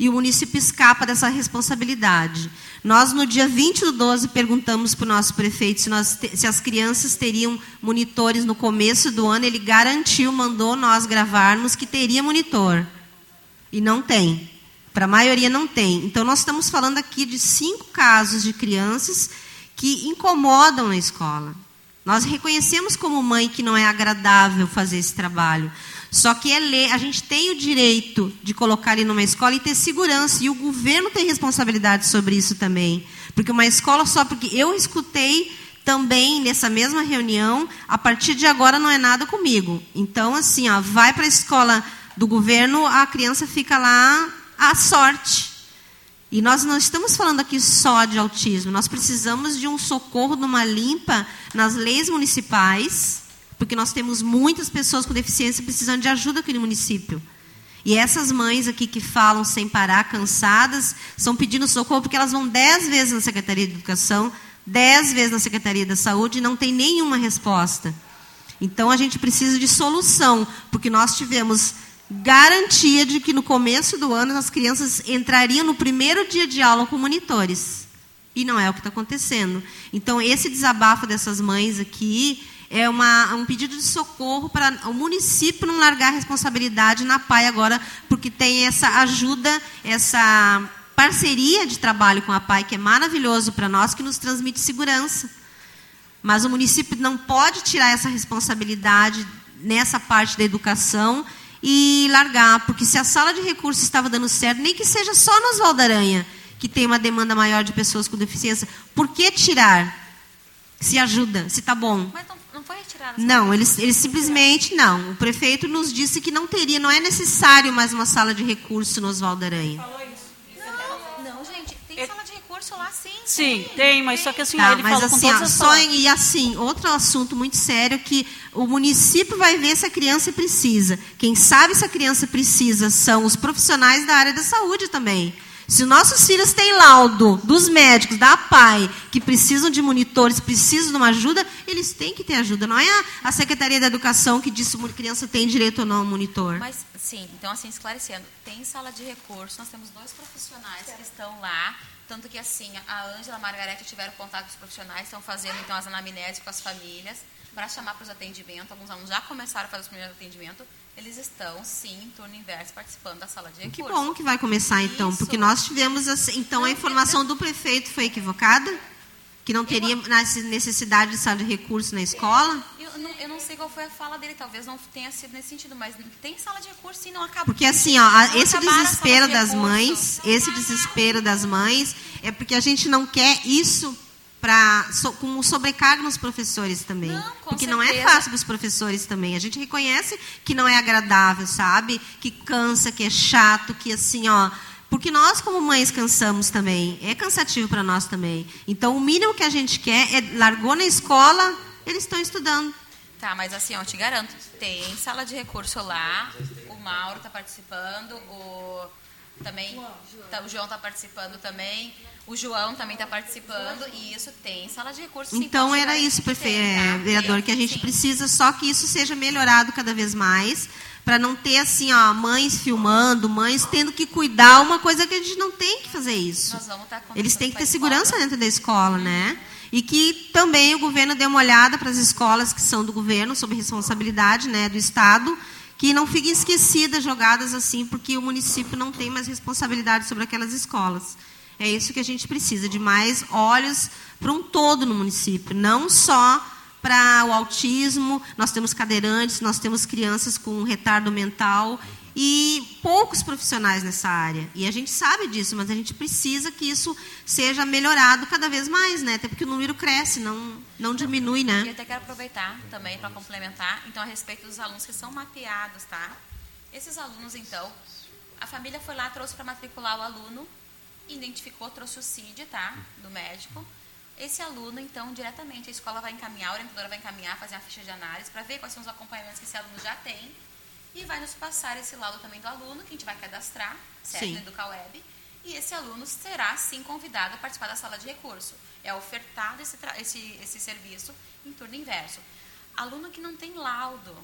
e o município escapa dessa responsabilidade. Nós, no dia 20 do 12, perguntamos para o nosso prefeito se, nós, se as crianças teriam monitores no começo do ano. Ele garantiu, mandou nós gravarmos que teria monitor. E não tem. Para a maioria não tem. Então, nós estamos falando aqui de cinco casos de crianças que incomodam na escola. Nós reconhecemos como mãe que não é agradável fazer esse trabalho. Só que é lei, a gente tem o direito de colocar ele numa escola e ter segurança. E o governo tem responsabilidade sobre isso também. Porque uma escola só porque eu escutei também nessa mesma reunião, a partir de agora não é nada comigo. Então, assim, ó, vai para a escola do governo, a criança fica lá à sorte. E nós não estamos falando aqui só de autismo, nós precisamos de um socorro, de uma limpa nas leis municipais porque nós temos muitas pessoas com deficiência precisando de ajuda aqui no município. E essas mães aqui que falam sem parar, cansadas, estão pedindo socorro porque elas vão dez vezes na Secretaria de Educação, dez vezes na Secretaria da Saúde e não tem nenhuma resposta. Então a gente precisa de solução, porque nós tivemos garantia de que no começo do ano as crianças entrariam no primeiro dia de aula com monitores. E não é o que está acontecendo. Então, esse desabafo dessas mães aqui é uma, um pedido de socorro para o município não largar a responsabilidade na PAI agora, porque tem essa ajuda, essa parceria de trabalho com a PAI, que é maravilhoso para nós, que nos transmite segurança. Mas o município não pode tirar essa responsabilidade nessa parte da educação e largar, porque se a sala de recursos estava dando certo, nem que seja só nos Valdaranha, que tem uma demanda maior de pessoas com deficiência, por que tirar? Se ajuda, se está bom. Mas não não eles, eles simplesmente não. O prefeito nos disse que não teria, não é necessário mais uma sala de recurso no Oswaldo Aranha. Não, não, gente, tem sala de recurso lá sim. Sim, tem, mas só que assim, tá, ele mas falou assim, com todas as só em- e assim, outro assunto muito sério que o município vai ver se a criança precisa. Quem sabe se a criança precisa são os profissionais da área da saúde também. Se nossos filhos têm laudo dos médicos, da APAI, que precisam de monitores, precisam de uma ajuda, eles têm que ter ajuda. Não é a, a Secretaria da Educação que diz se uma criança tem direito ou não a um monitor. Mas, sim, então, assim, esclarecendo, tem sala de recurso, nós temos dois profissionais que estão lá, tanto que, assim, a Ângela e a Margarete tiveram contato com os profissionais, estão fazendo, então, as anamneses com as famílias, para chamar para os atendimentos, alguns alunos já começaram a fazer os primeiros atendimentos, eles estão, sim, em turno inverso, participando da sala de recurso. Que bom que vai começar então, porque nós tivemos assim, então a informação do prefeito foi equivocada, que não teria necessidade de sala de recurso na escola. Eu não, eu não sei qual foi a fala dele, talvez não tenha sido nesse sentido, mas tem sala de recurso e não acaba. Porque assim, ó, a- esse desespero de das recurso. mães, esse desespero das mães é porque a gente não quer isso para como sobrecarga nos professores também. porque não é certeza. fácil para os professores também. A gente reconhece que não é agradável, sabe? Que cansa, que é chato, que assim, ó, porque nós como mães cansamos também. É cansativo para nós também. Então o mínimo que a gente quer é largou na escola, eles estão estudando. Tá, mas assim, ó, eu te garanto, tem sala de recurso lá, o Mauro está participando, o também tá, o João está participando também, o João também está participando e isso tem sala de recurso. sim, Então era isso, prefe- tem, é, tá? vereador, que a gente sim. precisa, só que isso seja melhorado cada vez mais, para não ter assim, ó, mães filmando, mães tendo que cuidar, uma coisa que a gente não tem que fazer isso. Estar Eles têm que ter segurança dentro da escola, né? E que também o governo dê uma olhada para as escolas que são do governo, sob responsabilidade né, do Estado, que não fiquem esquecidas, jogadas assim, porque o município não tem mais responsabilidade sobre aquelas escolas. É isso que a gente precisa, de mais olhos para um todo no município, não só para o autismo, nós temos cadeirantes, nós temos crianças com retardo mental e poucos profissionais nessa área. E a gente sabe disso, mas a gente precisa que isso seja melhorado cada vez mais, né? Até porque o número cresce, não, não diminui, E né? eu até quero aproveitar também para complementar, então, a respeito dos alunos que são mapeados, tá? Esses alunos, então, a família foi lá, trouxe para matricular o aluno, identificou, trouxe o CID, tá? Do médico. Esse aluno, então, diretamente, a escola vai encaminhar, a orientadora vai encaminhar, fazer uma ficha de análise para ver quais são os acompanhamentos que esse aluno já tem e vai nos passar esse laudo também do aluno, que a gente vai cadastrar, certo? Sim. No EducaWeb. E esse aluno será, sim, convidado a participar da sala de recurso. É ofertado esse, esse, esse serviço em turno inverso. Aluno que não tem laudo,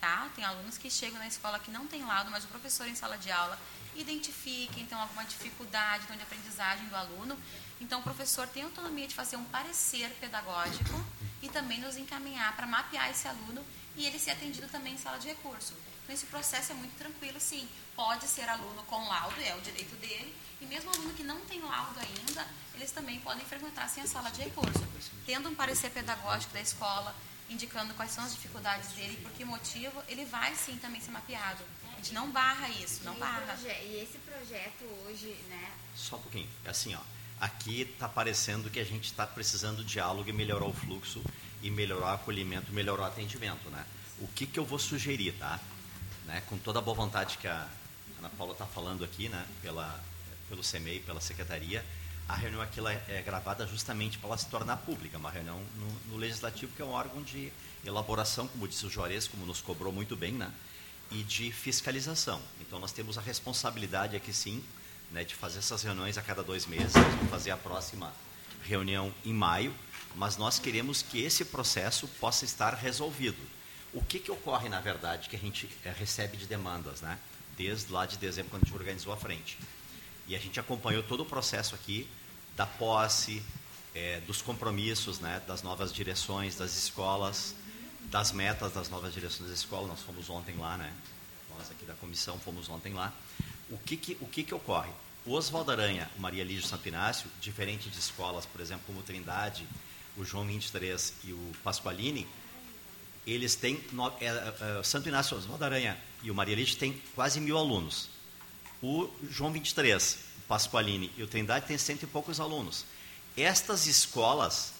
tá? Tem alunos que chegam na escola que não tem laudo, mas o professor em sala de aula identifica, então, alguma dificuldade então, de aprendizagem do aluno. Então, o professor tem autonomia de fazer um parecer pedagógico e também nos encaminhar para mapear esse aluno e ele ser atendido também em sala de recurso. Então, esse processo é muito tranquilo, sim. Pode ser aluno com laudo, é o direito dele, e mesmo aluno que não tem laudo ainda, eles também podem frequentar sim a sala de recurso, tendo um parecer pedagógico da escola, indicando quais são as dificuldades dele por que motivo, ele vai sim também ser mapeado. Gente não barra isso, não E barra. E esse projeto hoje, né? Só um pouquinho. É assim, ó. Aqui está parecendo que a gente está precisando de diálogo e melhorar o fluxo e melhorar o acolhimento, melhorar o atendimento, né? O que, que eu vou sugerir, tá? Né? Com toda a boa vontade que a Ana Paula está falando aqui, né? Pela, pelo CEMEI, pela secretaria, a reunião aqui ela é gravada justamente para ela se tornar pública, uma reunião no, no legislativo que é um órgão de elaboração, como disse o Juarez, como nos cobrou muito bem, né? E de fiscalização. Então nós temos a responsabilidade aqui sim, né, de fazer essas reuniões a cada dois meses. Vamos fazer a próxima reunião em maio, mas nós queremos que esse processo possa estar resolvido. O que, que ocorre, na verdade, que a gente eh, recebe de demandas, né? Desde lá de dezembro, quando a gente organizou a frente. E a gente acompanhou todo o processo aqui da posse, eh, dos compromissos, né, das novas direções das escolas, das metas das novas direções da escola. Nós fomos ontem lá, né? Nós aqui da comissão fomos ontem lá. O que que, o que, que ocorre? O Oswaldo Aranha, o Maria Lígia Santo Inácio, diferente de escolas, por exemplo, como Trindade, o João 23 e o Pasqualini, eles têm, no- é, é, Santo Inácio, Oswaldo Aranha e o Maria Lígia têm quase mil alunos. O João 23, o Pasqualini e o Trindade têm cento e poucos alunos. Estas escolas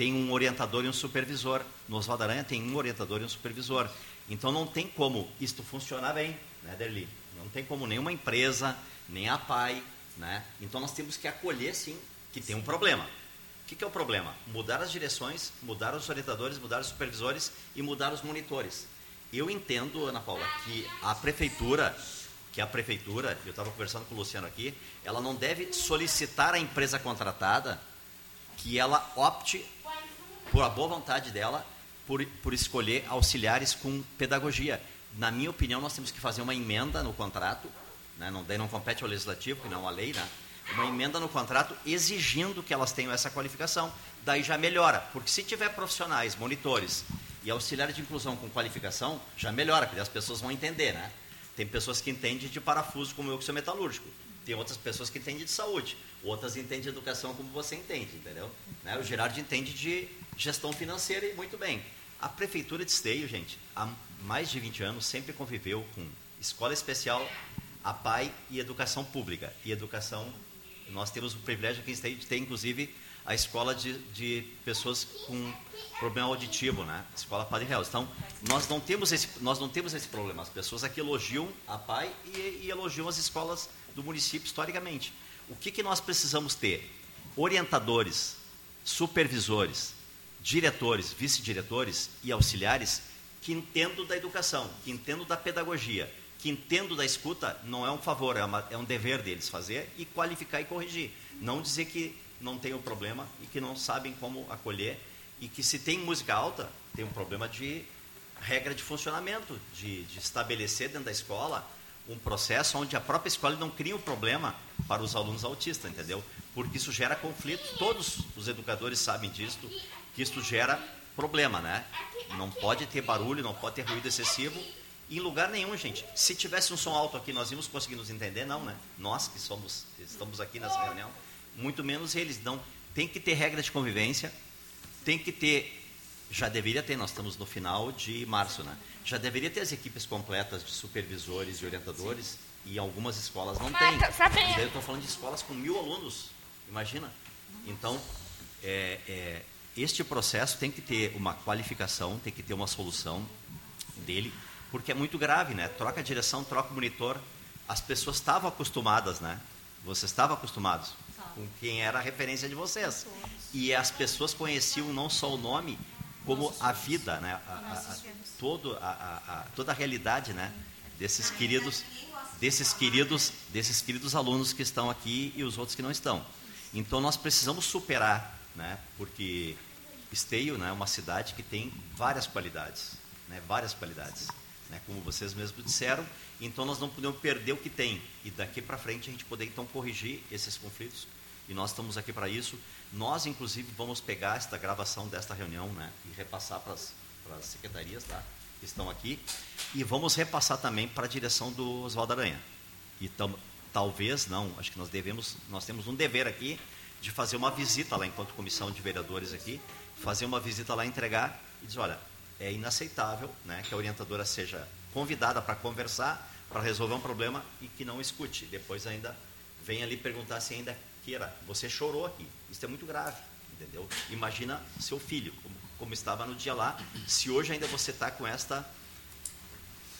têm um orientador e um supervisor. No Oswaldo Aranha tem um orientador e um supervisor. Então não tem como isto funcionar bem, né, Derli? Não tem como nenhuma empresa, nem a PAI, né? Então nós temos que acolher, sim, que tem um problema. O que, que é o problema? Mudar as direções, mudar os orientadores, mudar os supervisores e mudar os monitores. Eu entendo, Ana Paula, que a prefeitura, que a prefeitura, eu estava conversando com o Luciano aqui, ela não deve solicitar à empresa contratada que ela opte, por a boa vontade dela, por, por escolher auxiliares com pedagogia. Na minha opinião, nós temos que fazer uma emenda no contrato, né? não, daí não compete ao legislativo, que não a lei, né? uma emenda no contrato exigindo que elas tenham essa qualificação. Daí já melhora, porque se tiver profissionais, monitores e auxiliares de inclusão com qualificação, já melhora, porque as pessoas vão entender, né? Tem pessoas que entendem de parafuso, como eu que sou metalúrgico. Tem outras pessoas que entendem de saúde. Outras entendem de educação, como você entende, entendeu? Né? O Gerardo entende de gestão financeira e muito bem. A prefeitura de Esteio, gente, há mais de 20 anos sempre conviveu com escola especial, a PAI e educação pública. E educação, nós temos o privilégio aqui em Esteio de ter, inclusive, a escola de, de pessoas com problema auditivo, né? Escola Padre Real. Então, nós não temos esse, nós não temos esse problema. As pessoas aqui elogiam a PAI e, e elogiam as escolas do município historicamente. O que, que nós precisamos ter? Orientadores, supervisores, diretores, vice-diretores e auxiliares que entendam da educação, que entendam da pedagogia, que entendam da escuta, não é um favor, é, uma, é um dever deles fazer e qualificar e corrigir. Não dizer que não tem o um problema e que não sabem como acolher e que se tem música alta, tem um problema de regra de funcionamento, de, de estabelecer dentro da escola um processo onde a própria escola não cria um problema para os alunos autistas, entendeu? Porque isso gera conflito, todos os educadores sabem disso, que isso gera problema, né? Não pode ter barulho, não pode ter ruído excessivo em lugar nenhum, gente. Se tivesse um som alto aqui, nós íamos conseguir nos entender, não, né? Nós que somos, estamos aqui nessa reunião, muito menos eles. Então, tem que ter regra de convivência, tem que ter, já deveria ter, nós estamos no final de março, né? Já deveria ter as equipes completas de supervisores e orientadores, Sim. e algumas escolas não têm. Eu estou falando de escolas com mil alunos, imagina. Então, é, é, este processo tem que ter uma qualificação, tem que ter uma solução dele, porque é muito grave, né? Troca a direção, troca o monitor. As pessoas estavam acostumadas, né? Vocês estavam acostumados com quem era a referência de vocês. E as pessoas conheciam não só o nome, como a vida, né? A, a, a, todo, a, toda a realidade, né? Desses queridos, desses queridos, desses queridos alunos que estão aqui e os outros que não estão. Então nós precisamos superar, né? Porque Esteio, né, é uma cidade que tem várias qualidades, né? Várias qualidades, né? Como vocês mesmos disseram. Então nós não podemos perder o que tem e daqui para frente a gente poder então corrigir esses conflitos e nós estamos aqui para isso. Nós, inclusive, vamos pegar esta gravação desta reunião né, e repassar para as secretarias tá, que estão aqui e vamos repassar também para a direção do Oswaldo Aranha. E tam, talvez, não, acho que nós devemos, nós temos um dever aqui de fazer uma visita lá, enquanto comissão de vereadores aqui, fazer uma visita lá, entregar e dizer, olha, é inaceitável né, que a orientadora seja convidada para conversar, para resolver um problema e que não escute. Depois ainda vem ali perguntar se ainda queira, você chorou aqui. Isso é muito grave, entendeu? Imagina seu filho, como, como estava no dia lá, se hoje ainda você está com esta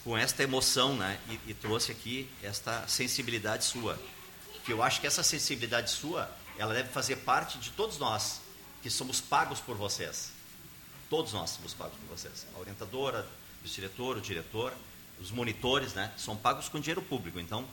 com esta emoção, né? E, e, trouxe aqui esta sensibilidade sua. Que eu acho que essa sensibilidade sua, ela deve fazer parte de todos nós que somos pagos por vocês. Todos nós somos pagos por vocês. A orientadora, o diretor, o diretor, os monitores, né? São pagos com dinheiro público. Então,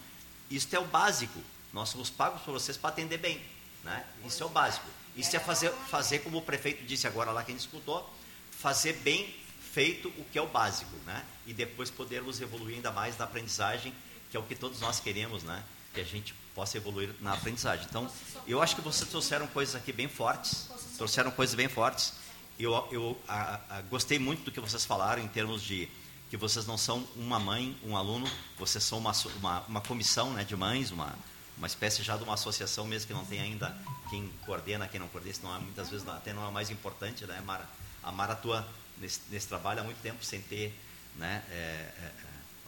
isso é o básico nós somos pagos por vocês para atender bem. Né? Isso é o básico. Isso é fazer, fazer como o prefeito disse agora lá, quem discutou, fazer bem feito o que é o básico. Né? E depois podermos evoluir ainda mais na aprendizagem, que é o que todos nós queremos, né? que a gente possa evoluir na aprendizagem. Então, eu acho que vocês trouxeram coisas aqui bem fortes, trouxeram coisas bem fortes. Eu, eu a, a, gostei muito do que vocês falaram em termos de que vocês não são uma mãe, um aluno, vocês são uma, uma, uma comissão né, de mães, uma, uma espécie já de uma associação mesmo que não tem ainda quem coordena, quem não coordena, não é, muitas vezes até não é mais importante, né, Mara? A Mara atua nesse, nesse trabalho há muito tempo sem ter né, é, é,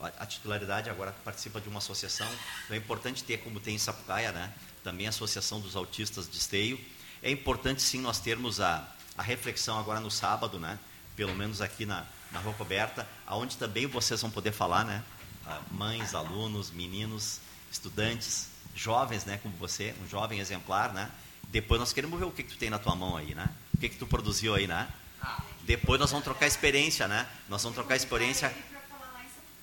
a titularidade, agora participa de uma associação, então é importante ter, como tem em Sapucaia, né, também a Associação dos Autistas de Esteio. É importante sim nós termos a, a reflexão agora no sábado, né, pelo menos aqui na, na Rua Coberta, aonde também vocês vão poder falar, né, mães, alunos, meninos, estudantes, jovens, né, como você, um jovem exemplar, né? Depois nós queremos ver o que, que tu tem na tua mão aí, né? O que, que tu produziu aí, né? Depois nós vamos trocar experiência, né? Nós vamos trocar experiência.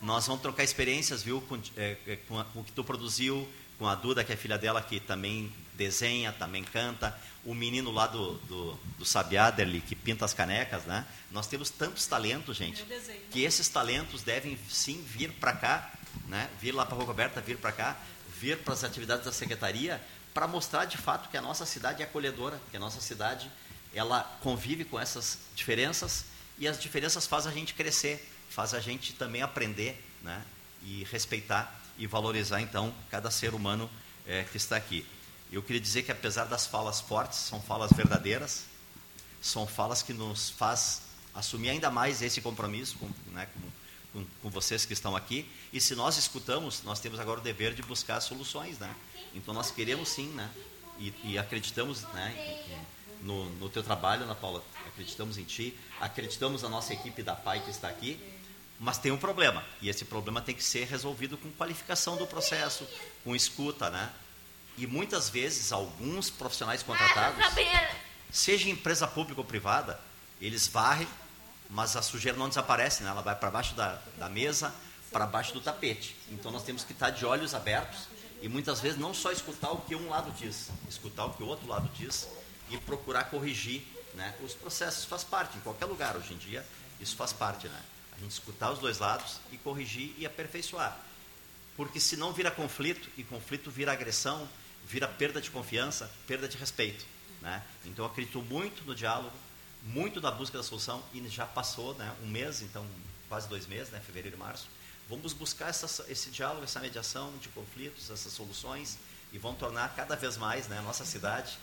Nós vamos trocar experiências, viu, com, é, com, a, com o que tu produziu, com a Duda, que é filha dela, que também desenha, também canta, o menino lá do, do, do Sabiaderli, que pinta as canecas, né? Nós temos tantos talentos, gente, que esses talentos devem sim vir para cá, né? Vir lá para a Roberta, vir para cá, vir para as atividades da secretaria para mostrar de fato que a nossa cidade é acolhedora, que a nossa cidade ela convive com essas diferenças e as diferenças fazem a gente crescer, faz a gente também aprender, né? E respeitar e valorizar então cada ser humano é, que está aqui. Eu queria dizer que apesar das falas fortes, são falas verdadeiras, são falas que nos faz assumir ainda mais esse compromisso com, né, com, com, com, vocês que estão aqui. E se nós escutamos, nós temos agora o dever de buscar soluções, né? Então nós queremos sim, né? E, e acreditamos, né? No, no teu trabalho, Ana Paula, acreditamos em ti, acreditamos na nossa equipe da PAI que está aqui, mas tem um problema, e esse problema tem que ser resolvido com qualificação do processo, com escuta, né? E muitas vezes alguns profissionais contratados, seja empresa pública ou privada, eles varrem, mas a sujeira não desaparece, né? ela vai para baixo da, da mesa, para baixo do tapete. Então nós temos que estar de olhos abertos e muitas vezes não só escutar o que um lado diz, escutar o que o outro lado diz e procurar corrigir. Né? Os processos faz parte, em qualquer lugar hoje em dia, isso faz parte. Né? A gente escutar os dois lados e corrigir e aperfeiçoar. Porque senão vira conflito, e conflito vira agressão, vira perda de confiança, perda de respeito. Né? Então eu acredito muito no diálogo, muito na busca da solução, e já passou né, um mês, então quase dois meses, né, fevereiro e março. Vamos buscar essa, esse diálogo, essa mediação de conflitos, essas soluções, e vão tornar cada vez mais né, nossa cidade,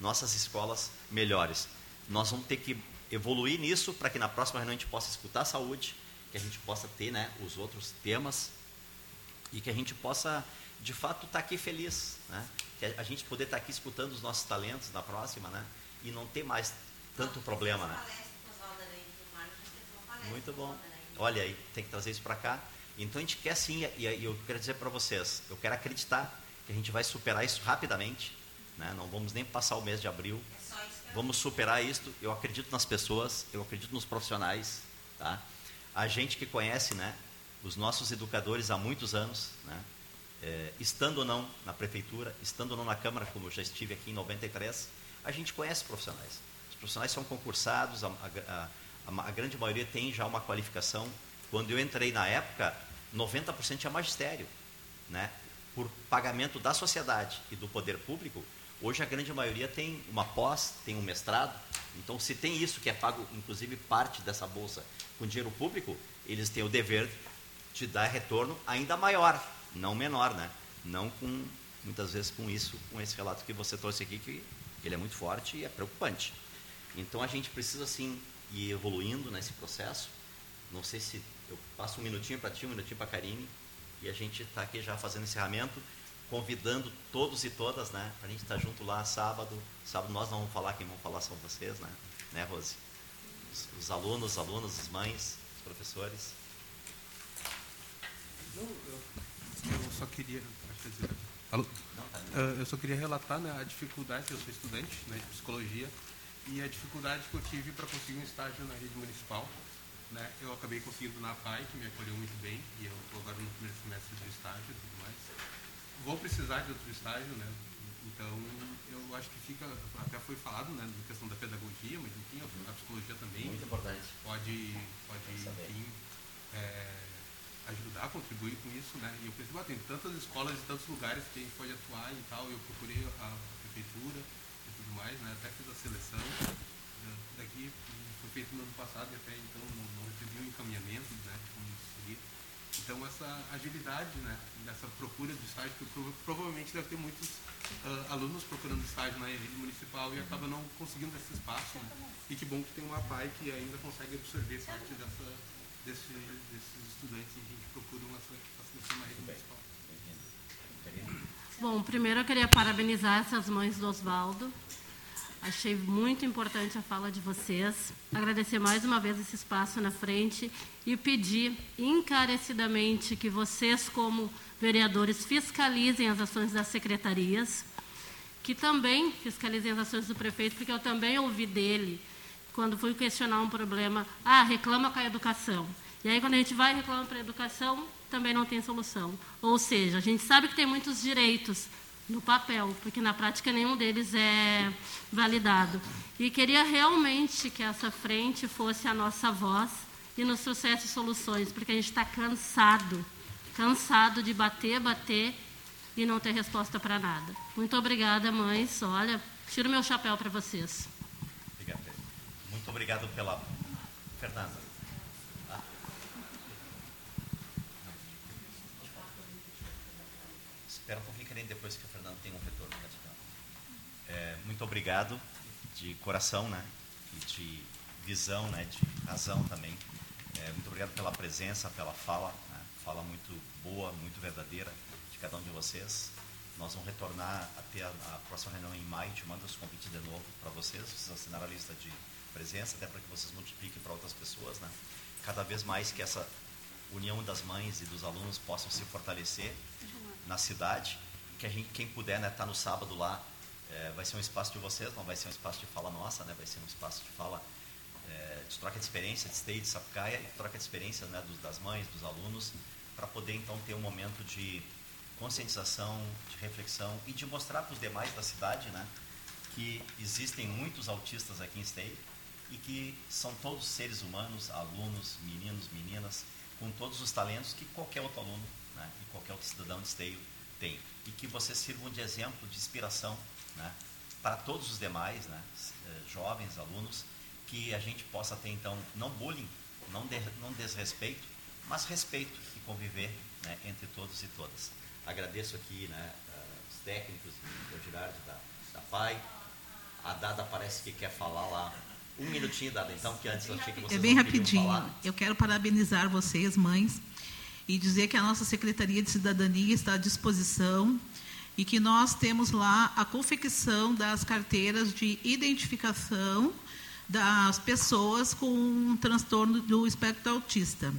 nossas escolas melhores. Nós vamos ter que evoluir nisso para que na próxima reunião a gente possa escutar a saúde, que a gente possa ter né, os outros temas e que a gente possa, de fato, estar tá aqui feliz. Né? Que a gente poder estar tá aqui escutando os nossos talentos na próxima né? e não ter mais tanto problema. Né? Muito bom. Olha aí, tem que trazer isso para cá. Então a gente quer sim, e eu quero dizer para vocês, eu quero acreditar que a gente vai superar isso rapidamente. Né? Não vamos nem passar o mês de abril. Vamos superar isso. Eu acredito nas pessoas, eu acredito nos profissionais. Tá? A gente que conhece né, os nossos educadores há muitos anos, né, é, estando ou não na prefeitura, estando ou não na Câmara, como eu já estive aqui em 93, a gente conhece profissionais. Os profissionais são concursados, a, a, a, a grande maioria tem já uma qualificação. Quando eu entrei na época, 90% é magistério. Né? Por pagamento da sociedade e do poder público, hoje a grande maioria tem uma pós, tem um mestrado. Então, se tem isso que é pago, inclusive parte dessa bolsa com dinheiro público, eles têm o dever de dar retorno ainda maior, não menor, né? Não com muitas vezes com isso, com esse relato que você trouxe aqui que ele é muito forte e é preocupante. Então a gente precisa sim ir evoluindo nesse processo. Não sei se eu passo um minutinho para ti, um minutinho para Karine, e a gente está aqui já fazendo encerramento, convidando todos e todas, né? Para a gente estar tá junto lá sábado. Sábado nós não vamos falar, quem vão falar são vocês, né? Né, Rose? Os, os alunos, os alunos, as mães, os professores. Eu, eu só queria. Alô? Uh, eu só queria relatar né, a dificuldade, eu sou estudante né, de psicologia, e a dificuldade que eu tive para conseguir um estágio na rede municipal. Né, eu acabei conseguindo na PAI, que me acolheu muito bem, e eu estou agora no primeiro semestre de estágio e tudo mais. Vou precisar de outro estágio, né, então eu acho que fica, até foi falado né, na questão da pedagogia, mas enfim, a psicologia também. Muito importante. Pode, pode enfim, é, ajudar, contribuir com isso, né? E eu pensei, ah, tem tantas escolas e tantos lugares que a gente pode atuar e tal. Eu procurei a prefeitura e tudo mais, né? Até fiz a seleção. Daqui foi feito no ano passado e até então não, não recebi um encaminhamento, né? Então essa agilidade, né? Dessa procura de estágio, que provavelmente deve ter muitos uh, alunos procurando estágio na rede municipal e acaba não conseguindo esse espaço, né? E que bom que tem uma PAI que ainda consegue absorver parte dessa, desse, desses estudantes e a gente procura uma facilitação na rede municipal. Bom, primeiro eu queria parabenizar essas mães do Oswaldo. Achei muito importante a fala de vocês. Agradecer mais uma vez esse espaço na frente e pedir encarecidamente que vocês, como vereadores, fiscalizem as ações das secretarias, que também fiscalizem as ações do prefeito, porque eu também ouvi dele, quando fui questionar um problema, ah, reclama com a educação. E aí, quando a gente vai e reclama para a educação, também não tem solução. Ou seja, a gente sabe que tem muitos direitos no papel, porque na prática nenhum deles é validado. E queria realmente que essa frente fosse a nossa voz e nos trouxesse soluções, porque a gente está cansado, cansado de bater, bater e não ter resposta para nada. Muito obrigada, mães. Olha, tiro meu chapéu para vocês. Obrigado. Muito obrigado pela. Fernanda. Espera um pouquinho, querendo depois que a Fernanda tem um retorno. É, muito obrigado de coração, né? E de visão, né, de razão também. É, muito obrigado pela presença, pela fala, né, fala muito boa, muito verdadeira de cada um de vocês. Nós vamos retornar até a, a próxima reunião em maio, te mando os convites de novo para vocês, vocês assinaram a lista de presença, até para que vocês multipliquem para outras pessoas, né? Cada vez mais que essa união das mães e dos alunos possam se fortalecer na cidade, que a gente, quem puder, né, tá no sábado lá, é, vai ser um espaço de vocês, não vai ser um espaço de fala nossa, né? Vai ser um espaço de fala é, de troca de experiência, de stay, de Sapucaia, e troca de experiência né, dos, das mães, dos alunos, para poder então ter um momento de conscientização, de reflexão e de mostrar para os demais da cidade, né, que existem muitos autistas aqui em Esteio e que são todos seres humanos, alunos, meninos, meninas, com todos os talentos que qualquer outro aluno né, e qualquer outro cidadão de Esteio tem. E que vocês sirvam de exemplo, de inspiração né, para todos os demais, né, eh, jovens, alunos, que a gente possa ter, então, não bullying, não, de, não desrespeito, mas respeito e conviver né, entre todos e todas. Agradeço aqui né, os técnicos, o Girardi da, da PAI. A Dada parece que quer falar lá. Um minutinho, Dada, então, que antes eu achei que vocês É bem rapidinho. Eu quero parabenizar vocês, mães, e dizer que a nossa Secretaria de Cidadania está à disposição e que nós temos lá a confecção das carteiras de identificação das pessoas com um transtorno do espectro autista.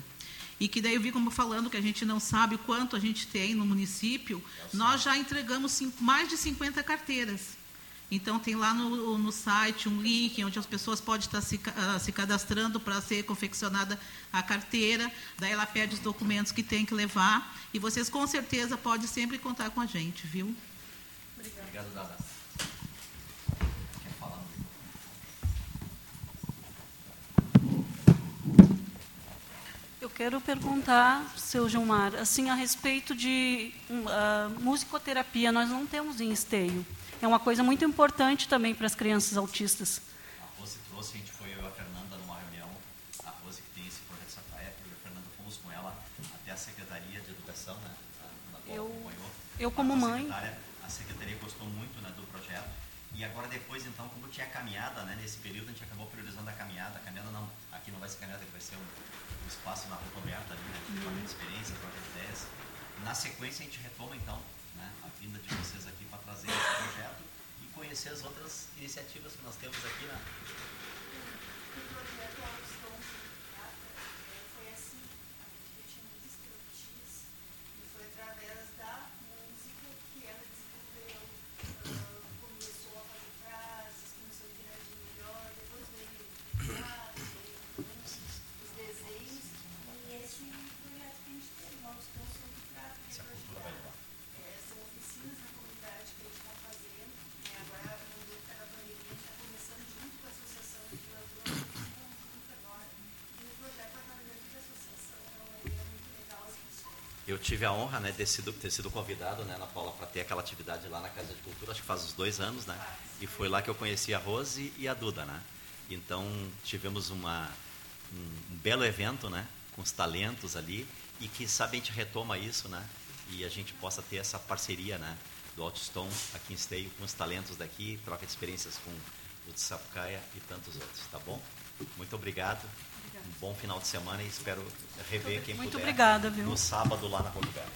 E que daí eu vi como falando que a gente não sabe quanto a gente tem no município, nós já entregamos mais de 50 carteiras. Então tem lá no, no site um link onde as pessoas podem estar se, ah, se cadastrando para ser confeccionada a carteira, daí ela pede os documentos que tem que levar, e vocês com certeza podem sempre contar com a gente, viu? Obrigado, Dada. Quer falar? Eu quero perguntar, seu Gilmar, assim, a respeito de ah, musicoterapia, nós não temos em esteio. É uma coisa muito importante também para as crianças autistas. A Rose trouxe, a gente foi eu e a Fernanda numa reunião, a Rose que tem esse projeto Sapaia, eu e a Fernanda fomos com ela até a Secretaria de Educação, né, qual Eu- acompanhou. eu como A mãe- A Secretaria gostou muito né, do projeto. E agora depois, então, como tinha caminhada, né, nesse período, a gente acabou priorizando a caminhada. A caminhada não, aqui não vai ser caminhada, vai ser um, um espaço na rua aberta ali, né, de experiência, troca de ideias. Na sequência, a gente retoma, então, né, a vinda de vocês aqui trazer esse projeto e conhecer as outras iniciativas que nós temos aqui, né? Eu tive a honra né, de sido, ter sido convidado, né, Ana Paula, para ter aquela atividade lá na Casa de Cultura, acho que faz uns dois anos, né? E foi lá que eu conheci a Rose e a Duda, né? Então, tivemos uma, um, um belo evento, né? Com os talentos ali e que, sabe, a gente retoma isso, né? E a gente possa ter essa parceria, né? Do Altiston aqui em Esteio com os talentos daqui, troca de experiências com o de Sapucaia e tantos outros, tá bom? Muito obrigado. Bom final de semana e espero rever quem Muito puder obrigada, viu? no sábado lá na Belo.